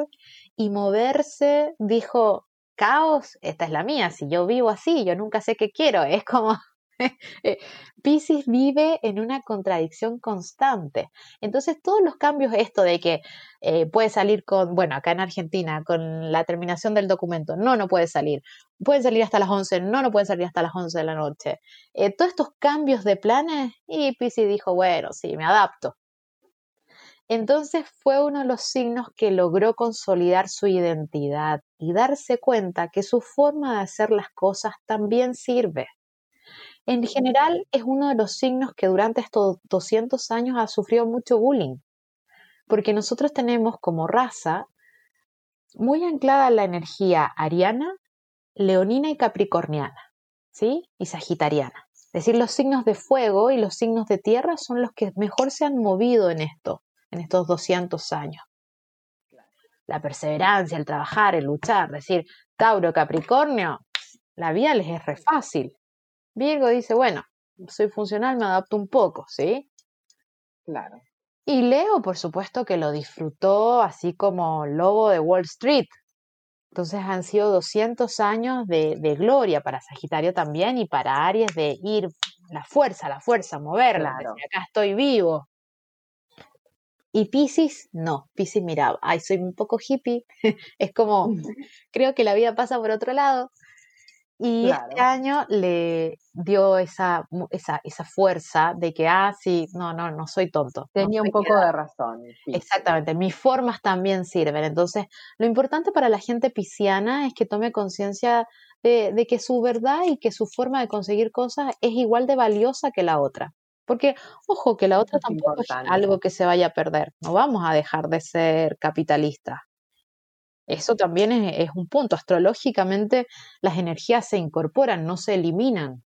y moverse. Dijo, caos, esta es la mía. Si yo vivo así, yo nunca sé qué quiero. Es como eh, Pisces vive en una contradicción constante. Entonces, todos los cambios, esto de que eh, puede salir con, bueno, acá en Argentina, con la terminación del documento, no, no puede salir. pueden salir hasta las 11, no, no pueden salir hasta las 11 de la noche. Eh, todos estos cambios de planes y Pisces dijo, bueno, sí, me adapto. Entonces fue uno de los signos que logró consolidar su identidad y darse cuenta que su forma de hacer las cosas también sirve. En general es uno de los signos que durante estos 200 años ha sufrido mucho bullying, porque nosotros tenemos como raza muy anclada la energía ariana, leonina y capricorniana, ¿sí? Y sagitariana. Es decir, los signos de fuego y los signos de tierra son los que mejor se han movido en esto, en estos 200 años. La perseverancia, el trabajar, el luchar, decir, Tauro, Capricornio, la vida les es re fácil. Virgo dice, bueno, soy funcional, me adapto un poco, ¿sí? Claro. Y Leo, por supuesto, que lo disfrutó así como lobo de Wall Street. Entonces han sido 200 años de, gloria para Sagitario también y para Aries de ir la fuerza, la fuerza, moverla. acá estoy vivo. Y Pisces, no, Pisces miraba, ay, soy un poco hippie, es como, creo que la vida pasa por otro lado, y este año le dio esa, esa, esa, fuerza de que, ah, sí, no, no, no soy tonto. Tenía un poco de razón. Exactamente, mis formas también sirven. Entonces, lo importante para la gente pisciana es que tome conciencia de, de, que su verdad y que su forma de conseguir cosas es igual de valiosa que la otra. Porque, ojo, que la otra tampoco es algo que se vaya a perder. No vamos a dejar de ser capitalistas. Eso también es, un punto. Astrológicamente las energías se incorporan, no se eliminan.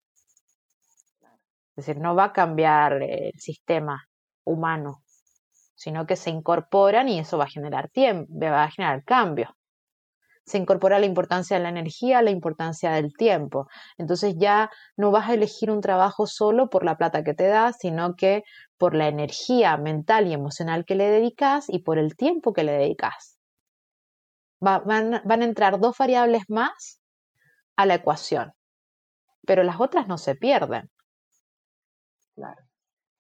Es decir, no va a cambiar el sistema humano, sino que se incorporan y eso va a generar tiempo, va a generar cambio. Se incorpora la importancia de la energía, la importancia del tiempo. Entonces ya no vas a elegir un trabajo solo por la plata que te da, sino que por la energía mental y emocional que le dedicas y por el tiempo que le dedicas van, a entrar dos variables más a la ecuación, pero las otras no se pierden. Claro.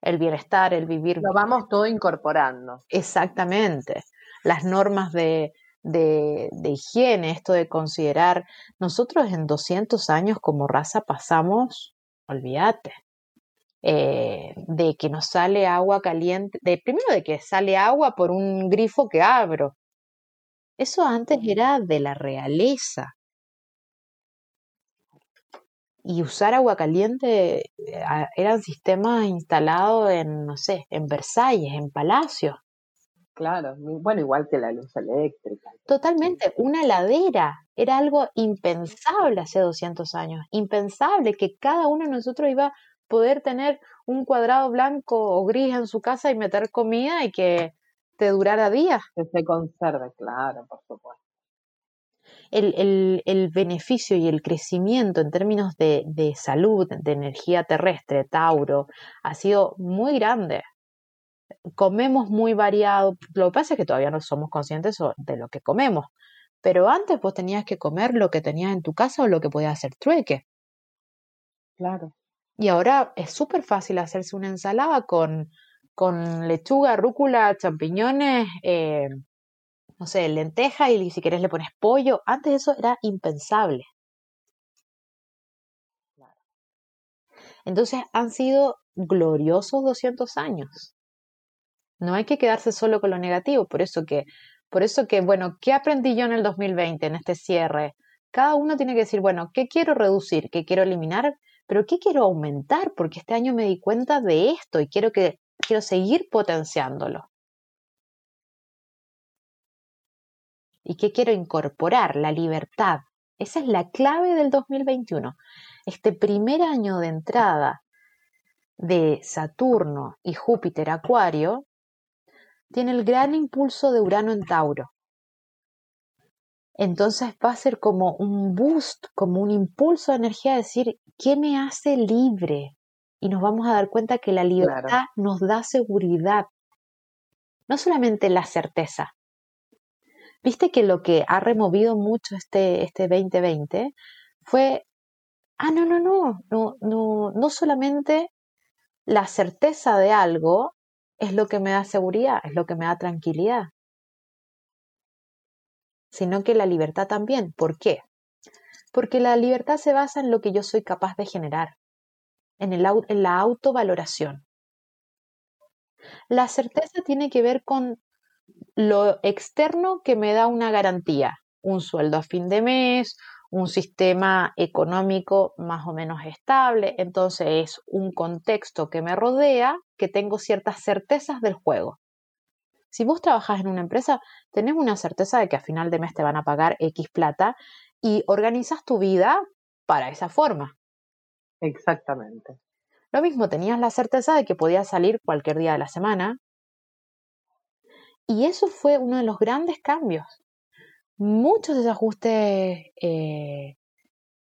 El bienestar, el vivir. Lo vamos todo incorporando. Exactamente. Las normas de, de, higiene, esto de considerar, nosotros en 200 años como raza pasamos, olvídate, eh, de que nos sale agua caliente, de, primero de que sale agua por un grifo que abro, eso antes era de la realeza. Y usar agua caliente eh, eran sistemas instalados en, no sé, en Versalles, en palacios. Claro, bueno, igual que la luz eléctrica. Totalmente, una heladera era algo impensable hace 200 años, impensable que cada uno de nosotros iba a poder tener un cuadrado blanco o gris en su casa y meter comida y que te durara días. Que se conserve, claro, por supuesto. El, el, beneficio y el crecimiento en términos de, de, salud, de energía terrestre, Tauro, ha sido muy grande. Comemos muy variado. Lo que pasa es que todavía no somos conscientes de lo que comemos. Pero antes vos tenías que comer lo que tenías en tu casa o lo que podías hacer trueque. Claro. Y ahora es súper fácil hacerse una ensalada con con lechuga, rúcula, champiñones, eh, no sé, lenteja y si querés le pones pollo. Antes eso era impensable. Entonces han sido gloriosos 200 años. No hay que quedarse solo con lo negativo, por eso que, por eso que, bueno, ¿qué aprendí yo en el 2020, en este cierre? Cada uno tiene que decir, bueno, ¿qué quiero reducir? ¿Qué quiero eliminar? Pero ¿qué quiero aumentar? Porque este año me di cuenta de esto y quiero que quiero seguir potenciándolo. ¿Y qué quiero incorporar? La libertad. Esa es la clave del 2021. Este primer año de entrada de Saturno y Júpiter Acuario tiene el gran impulso de Urano en Tauro. Entonces va a ser como un boost, como un impulso de energía, decir, ¿qué me hace libre? y nos vamos a dar cuenta que la libertad nos da seguridad, no solamente la certeza. Viste que lo que ha removido mucho este, este 2020 fue, ah, no, no, no, no, no, no solamente la certeza de algo es lo que me da seguridad, es lo que me da tranquilidad, sino que la libertad también. ¿Por qué? Porque la libertad se basa en lo que yo soy capaz de generar, en, el, en la autovaloración. La certeza tiene que ver con lo externo que me da una garantía, un sueldo a fin de mes, un sistema económico más o menos estable, entonces es un contexto que me rodea, que tengo ciertas certezas del juego. Si vos trabajas en una empresa, tenés una certeza de que a final de mes te van a pagar X plata y organizas tu vida para esa forma. Exactamente. Lo mismo, tenías la certeza de que podías salir cualquier día de la semana. Y eso fue uno de los grandes cambios muchos desajustes eh,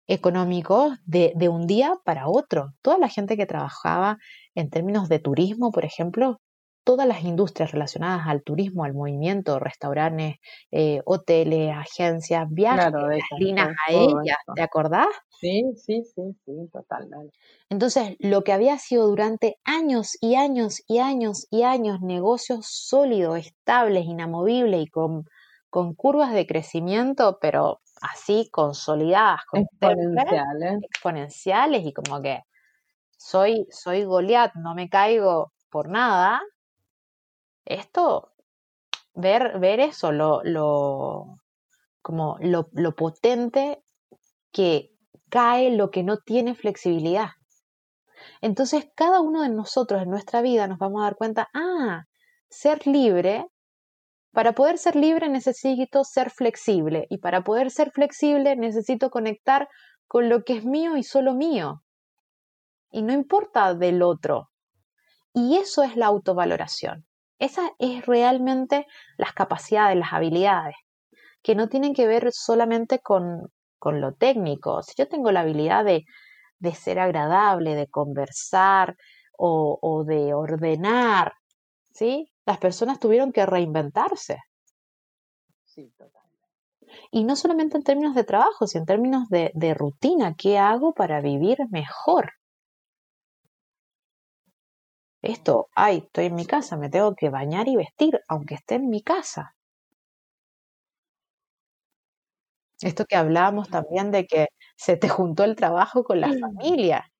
económicos de, de, un día para otro. Toda la gente que trabajaba en términos de turismo, por ejemplo, todas las industrias relacionadas al turismo, al movimiento, restaurantes, eh, hoteles, agencias, viajes, líneas a ellas, ¿te acordás? Sí, sí, sí, sí, totalmente. Entonces, lo que había sido durante años y años y años y años negocios sólidos, estables, inamovibles y con con curvas de crecimiento, pero así consolidadas, exponenciales. exponenciales y como que soy, soy Goliat, no me caigo por nada. Esto, ver, ver eso, lo, lo, como lo, lo potente que cae lo que no tiene flexibilidad. Entonces, cada uno de nosotros en nuestra vida nos vamos a dar cuenta, ah, ser libre para poder ser libre necesito ser flexible y para poder ser flexible necesito conectar con lo que es mío y solo mío. Y no importa del otro. Y eso es la autovaloración. Esa es realmente las capacidades, las habilidades, que no tienen que ver solamente con, con lo técnico. Si yo tengo la habilidad de, de ser agradable, de conversar o, o de ordenar, ¿sí? Las personas tuvieron que reinventarse. Sí, totalmente. Y no solamente en términos de trabajo, sino en términos de, de rutina. ¿Qué hago para vivir mejor? Esto, ay, estoy en mi casa, me tengo que bañar y vestir, aunque esté en mi casa. Esto que hablábamos también de que se te juntó el trabajo con la mm. familia.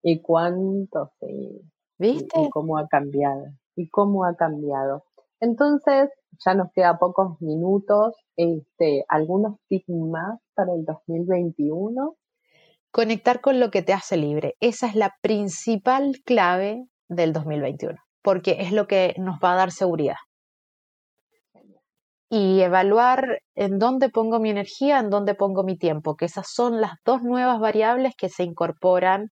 Y cuánto, sí. ¿Viste? Y cómo ha cambiado y cómo ha cambiado. Entonces, ya nos queda pocos minutos, este, algunos tips más para el 2021. Conectar con lo que te hace libre. Esa es la principal clave del 2021, porque es lo que nos va a dar seguridad. Y evaluar en dónde pongo mi energía, en dónde pongo mi tiempo, que esas son las dos nuevas variables que se incorporan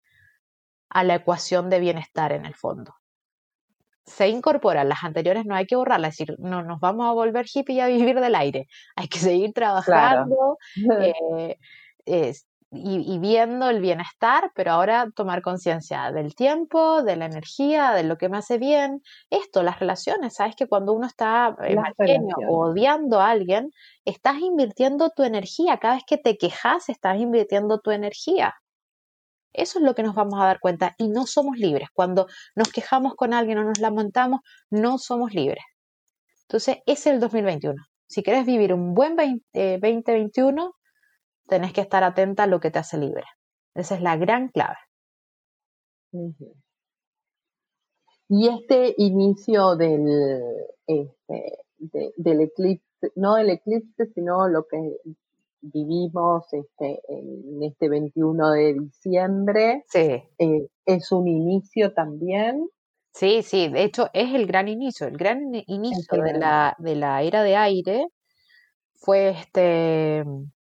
a la ecuación de bienestar en el fondo se incorporan, las anteriores no hay que borrarlas, es decir, no nos vamos a volver hippie y a vivir del aire, hay que seguir trabajando eh, y, viendo el bienestar, pero ahora tomar conciencia del tiempo, de la energía, de lo que me hace bien. Esto, las relaciones, sabes que cuando uno está eh, o odiando a alguien, estás invirtiendo tu energía, cada vez que te quejas, estás invirtiendo tu energía. Eso es lo que nos vamos a dar cuenta y no somos libres. Cuando nos quejamos con alguien o nos lamentamos, no somos libres. Entonces, ese es el 2021. Si quieres vivir un buen 2021, eh, tenés que estar atenta a lo que te hace libre. Esa es la gran clave. Y este inicio del, este, del eclipse, no del eclipse, sino lo que vivimos este, en este 21 de diciembre. Sí. Eh, es un inicio también. Sí, sí, de hecho es el gran inicio, el gran inicio de la, de la era de aire fue este,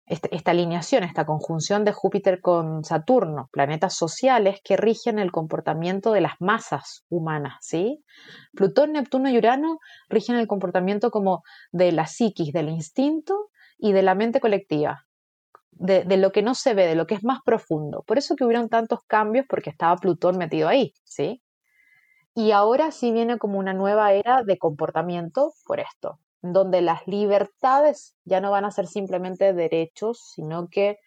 este, esta alineación, esta conjunción de Júpiter con Saturno, planetas sociales que rigen el comportamiento de las masas humanas, ¿sí? Plutón, Neptuno y Urano rigen el comportamiento como de la psiquis, del instinto y de la mente colectiva, de, lo que no se ve, de lo que es más profundo. Por eso que hubieron tantos cambios, porque estaba Plutón metido ahí, ¿sí? Y ahora sí viene como una nueva era de comportamiento por esto, donde las libertades ya no van a ser simplemente derechos, sino que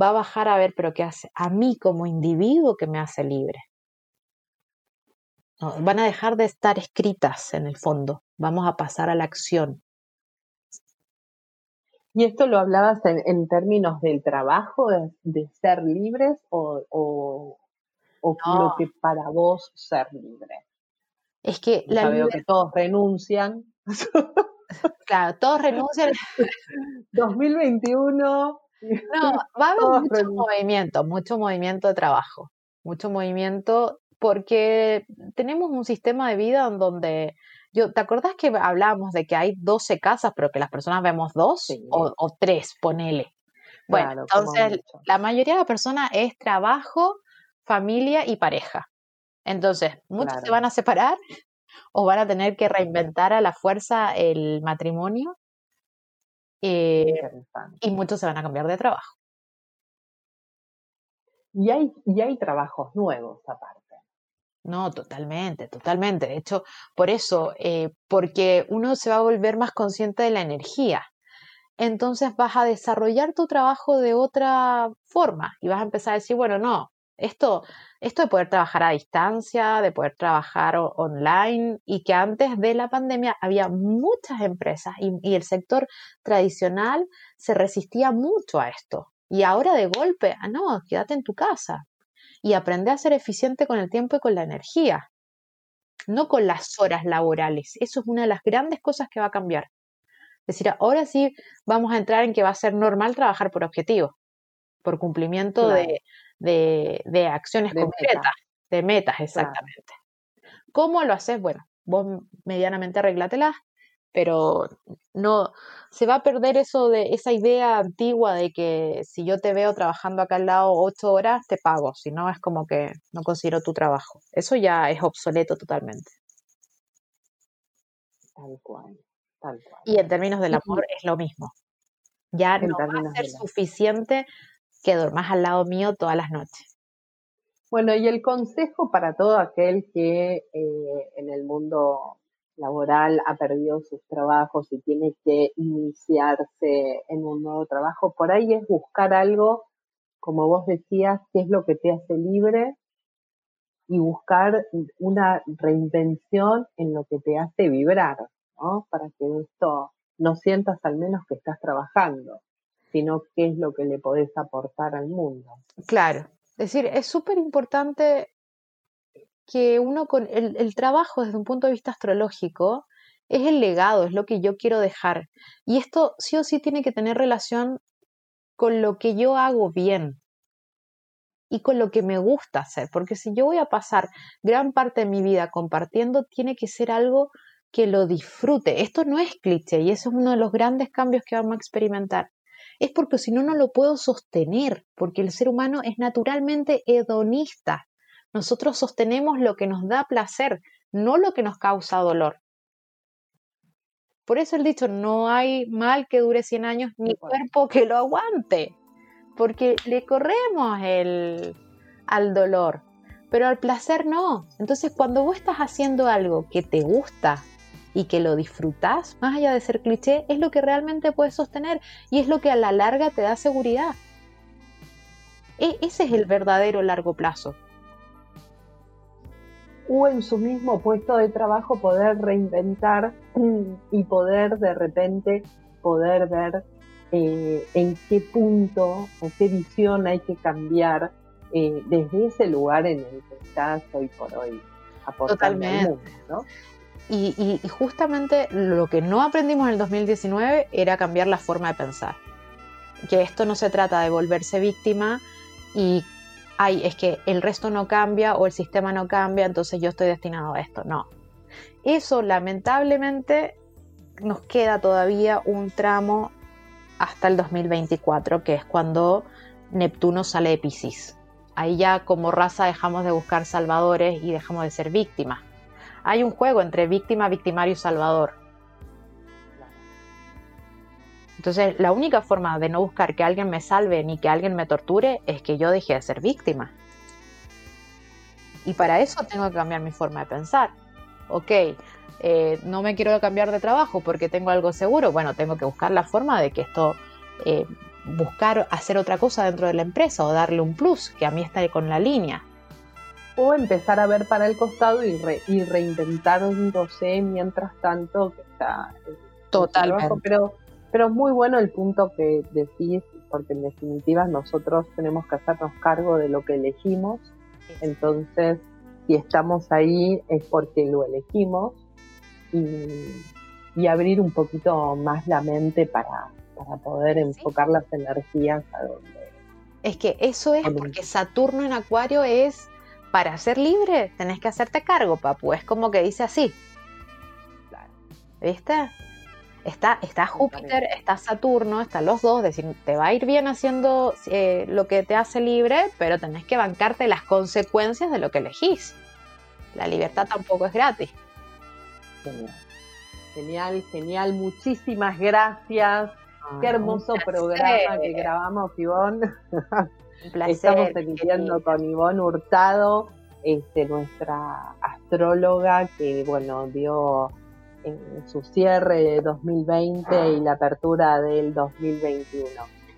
va a bajar a ver, pero ¿qué hace? A mí como individuo que me hace libre. van a dejar de estar escritas en el fondo, vamos a pasar a la acción. ¿Y esto lo hablabas en, términos del trabajo, de, ser libres o, o, lo que para vos ser libre? Es que la veo que todos renuncian. Claro, todos renuncian. 2021. No, va a haber mucho movimiento, mucho movimiento de trabajo, mucho movimiento porque tenemos un sistema de vida en donde yo, ¿te acordás que hablábamos de que hay 12 casas, pero que las personas vemos dos o, tres, ponele? Bueno, entonces la mayoría de las personas es trabajo, familia y pareja. Entonces, muchos se van a separar o van a tener que reinventar a la fuerza el matrimonio eh, y muchos se van a cambiar de trabajo. Y hay, y hay trabajos nuevos aparte. No, totalmente, totalmente. De hecho, por eso, eh, porque uno se va a volver más consciente de la energía. Entonces vas a desarrollar tu trabajo de otra forma y vas a empezar a decir, bueno, no, esto, esto de poder trabajar a distancia, de poder trabajar online y que antes de la pandemia había muchas empresas y, y el sector tradicional se resistía mucho a esto. Y ahora de golpe, ah, no, quédate en tu casa, y aprender a ser eficiente con el tiempo y con la energía, no con las horas laborales. Eso es una de las grandes cosas que va a cambiar. Es decir, ahora sí vamos a entrar en que va a ser normal trabajar por objetivo, por cumplimiento de, de, acciones concretas, de metas, exactamente. ¿Cómo lo haces? Bueno, vos medianamente arreglatelas, pero no se va a perder eso de esa idea antigua de que si yo te veo trabajando acá al lado ocho horas te pago, si no es como que no considero tu trabajo. Eso ya es obsoleto totalmente. Tal cual, tal cual. Y en términos del amor es lo mismo. Ya no va a ser suficiente que duermas al lado mío todas las noches. Bueno, y el consejo para todo aquel que eh, en el mundo laboral ha perdido sus trabajos y tiene que iniciarse en un nuevo trabajo, por ahí es buscar algo, como vos decías, qué es lo que te hace libre y buscar una reinvención en lo que te hace vibrar. Para que esto no sientas al menos que estás trabajando, sino qué es lo que le podés aportar al mundo. Claro, es decir, es súper importante que uno con el, trabajo desde un punto de vista astrológico es el legado, es lo que yo quiero dejar. Y esto sí o sí tiene que tener relación con lo que yo hago bien y con lo que me gusta hacer, porque si yo voy a pasar gran parte de mi vida compartiendo, tiene que ser algo que lo disfrute. Esto no es cliché y eso es uno de los grandes cambios que vamos a experimentar. Es porque si no, no lo puedo sostener, porque el ser humano es naturalmente hedonista. Nosotros sostenemos lo que nos da placer, no lo que nos causa dolor. Por eso el dicho, no hay mal que dure 100 años ni cuerpo que lo aguante, porque le corremos el, al dolor, pero al placer no. Entonces cuando vos estás haciendo algo que te gusta y que lo disfrutas, más allá de ser cliché, es lo que realmente puedes sostener y es lo que a la larga te da seguridad. E ese es el verdadero largo plazo o en su mismo puesto de trabajo poder reinventar y poder de repente poder ver eh, en qué punto o qué visión hay que cambiar eh, desde ese lugar en el que estás hoy por hoy Totalmente. ¿no? Y, y, justamente lo que no aprendimos en el 2019 era cambiar la forma de pensar. Que esto no se trata de volverse víctima y ay, es que el resto no cambia o el sistema no cambia, entonces yo estoy destinado a esto. No. Eso lamentablemente nos queda todavía un tramo hasta el 2024, que es cuando Neptuno sale de Pisces. Ahí ya como raza dejamos de buscar salvadores y dejamos de ser víctimas. Hay un juego entre víctima, victimario y salvador. Entonces, la única forma de no buscar que alguien me salve ni que alguien me torture es que yo deje de ser víctima. Y para eso tengo que cambiar mi forma de pensar. Ok, eh, no me quiero cambiar de trabajo porque tengo algo seguro. Bueno, tengo que buscar la forma de que esto, eh, buscar hacer otra cosa dentro de la empresa o darle un plus que a mí está con la línea. O empezar a ver para el costado y, re, y reinventándose mientras tanto que está Totalmente. pero Pero muy bueno el punto que decís, porque en definitiva nosotros tenemos que hacernos cargo de lo que elegimos. Entonces, si estamos ahí es porque lo elegimos y, abrir un poquito más la mente para, para poder enfocar las energías a donde... Es que eso es porque Saturno en Acuario es para ser libre tenés que hacerte cargo, papu. Es como que dice así. ¿Viste? Está, está Júpiter, está Saturno, están los dos, es decir, te va a ir bien haciendo eh, lo que te hace libre, pero tenés que bancarte las consecuencias de lo que elegís. La libertad tampoco es gratis. Genial, genial, Muchísimas gracias. Qué hermoso programa que grabamos, Ivonne. Un placer. Estamos emitiendo con Ivonne Hurtado, este, nuestra astróloga que, bueno, dio en su cierre de 2020 y la apertura del 2021.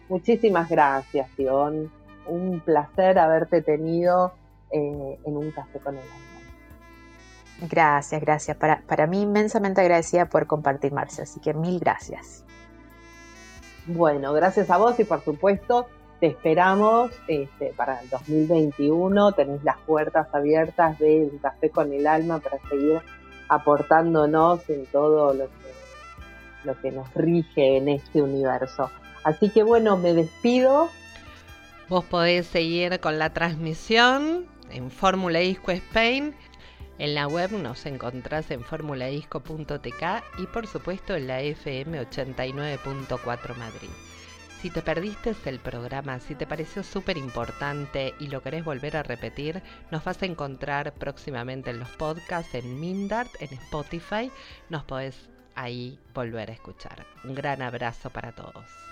Muchísimas gracias, Ivonne. Un placer haberte tenido eh, en un café con el alma. Gracias, gracias. Para, para mí inmensamente agradecida por compartir, Marcia, así que mil gracias. Bueno, gracias a vos y por supuesto te esperamos este, para el 2021. Tenéis las puertas abiertas de Un Café con el Alma para seguir aportándonos en todo lo que, lo que nos rige en este universo. Así que bueno, me despido. Vos podés seguir con la transmisión en Fórmula Disco Spain. En la web nos encontrás en formuladisco.tk y por supuesto en la FM 89.4 Madrid. Si te perdiste el programa, si te pareció súper importante y lo querés volver a repetir, nos vas a encontrar próximamente en los podcasts, en Mindart, en Spotify. Nos podés ahí volver a escuchar. Un gran abrazo para todos.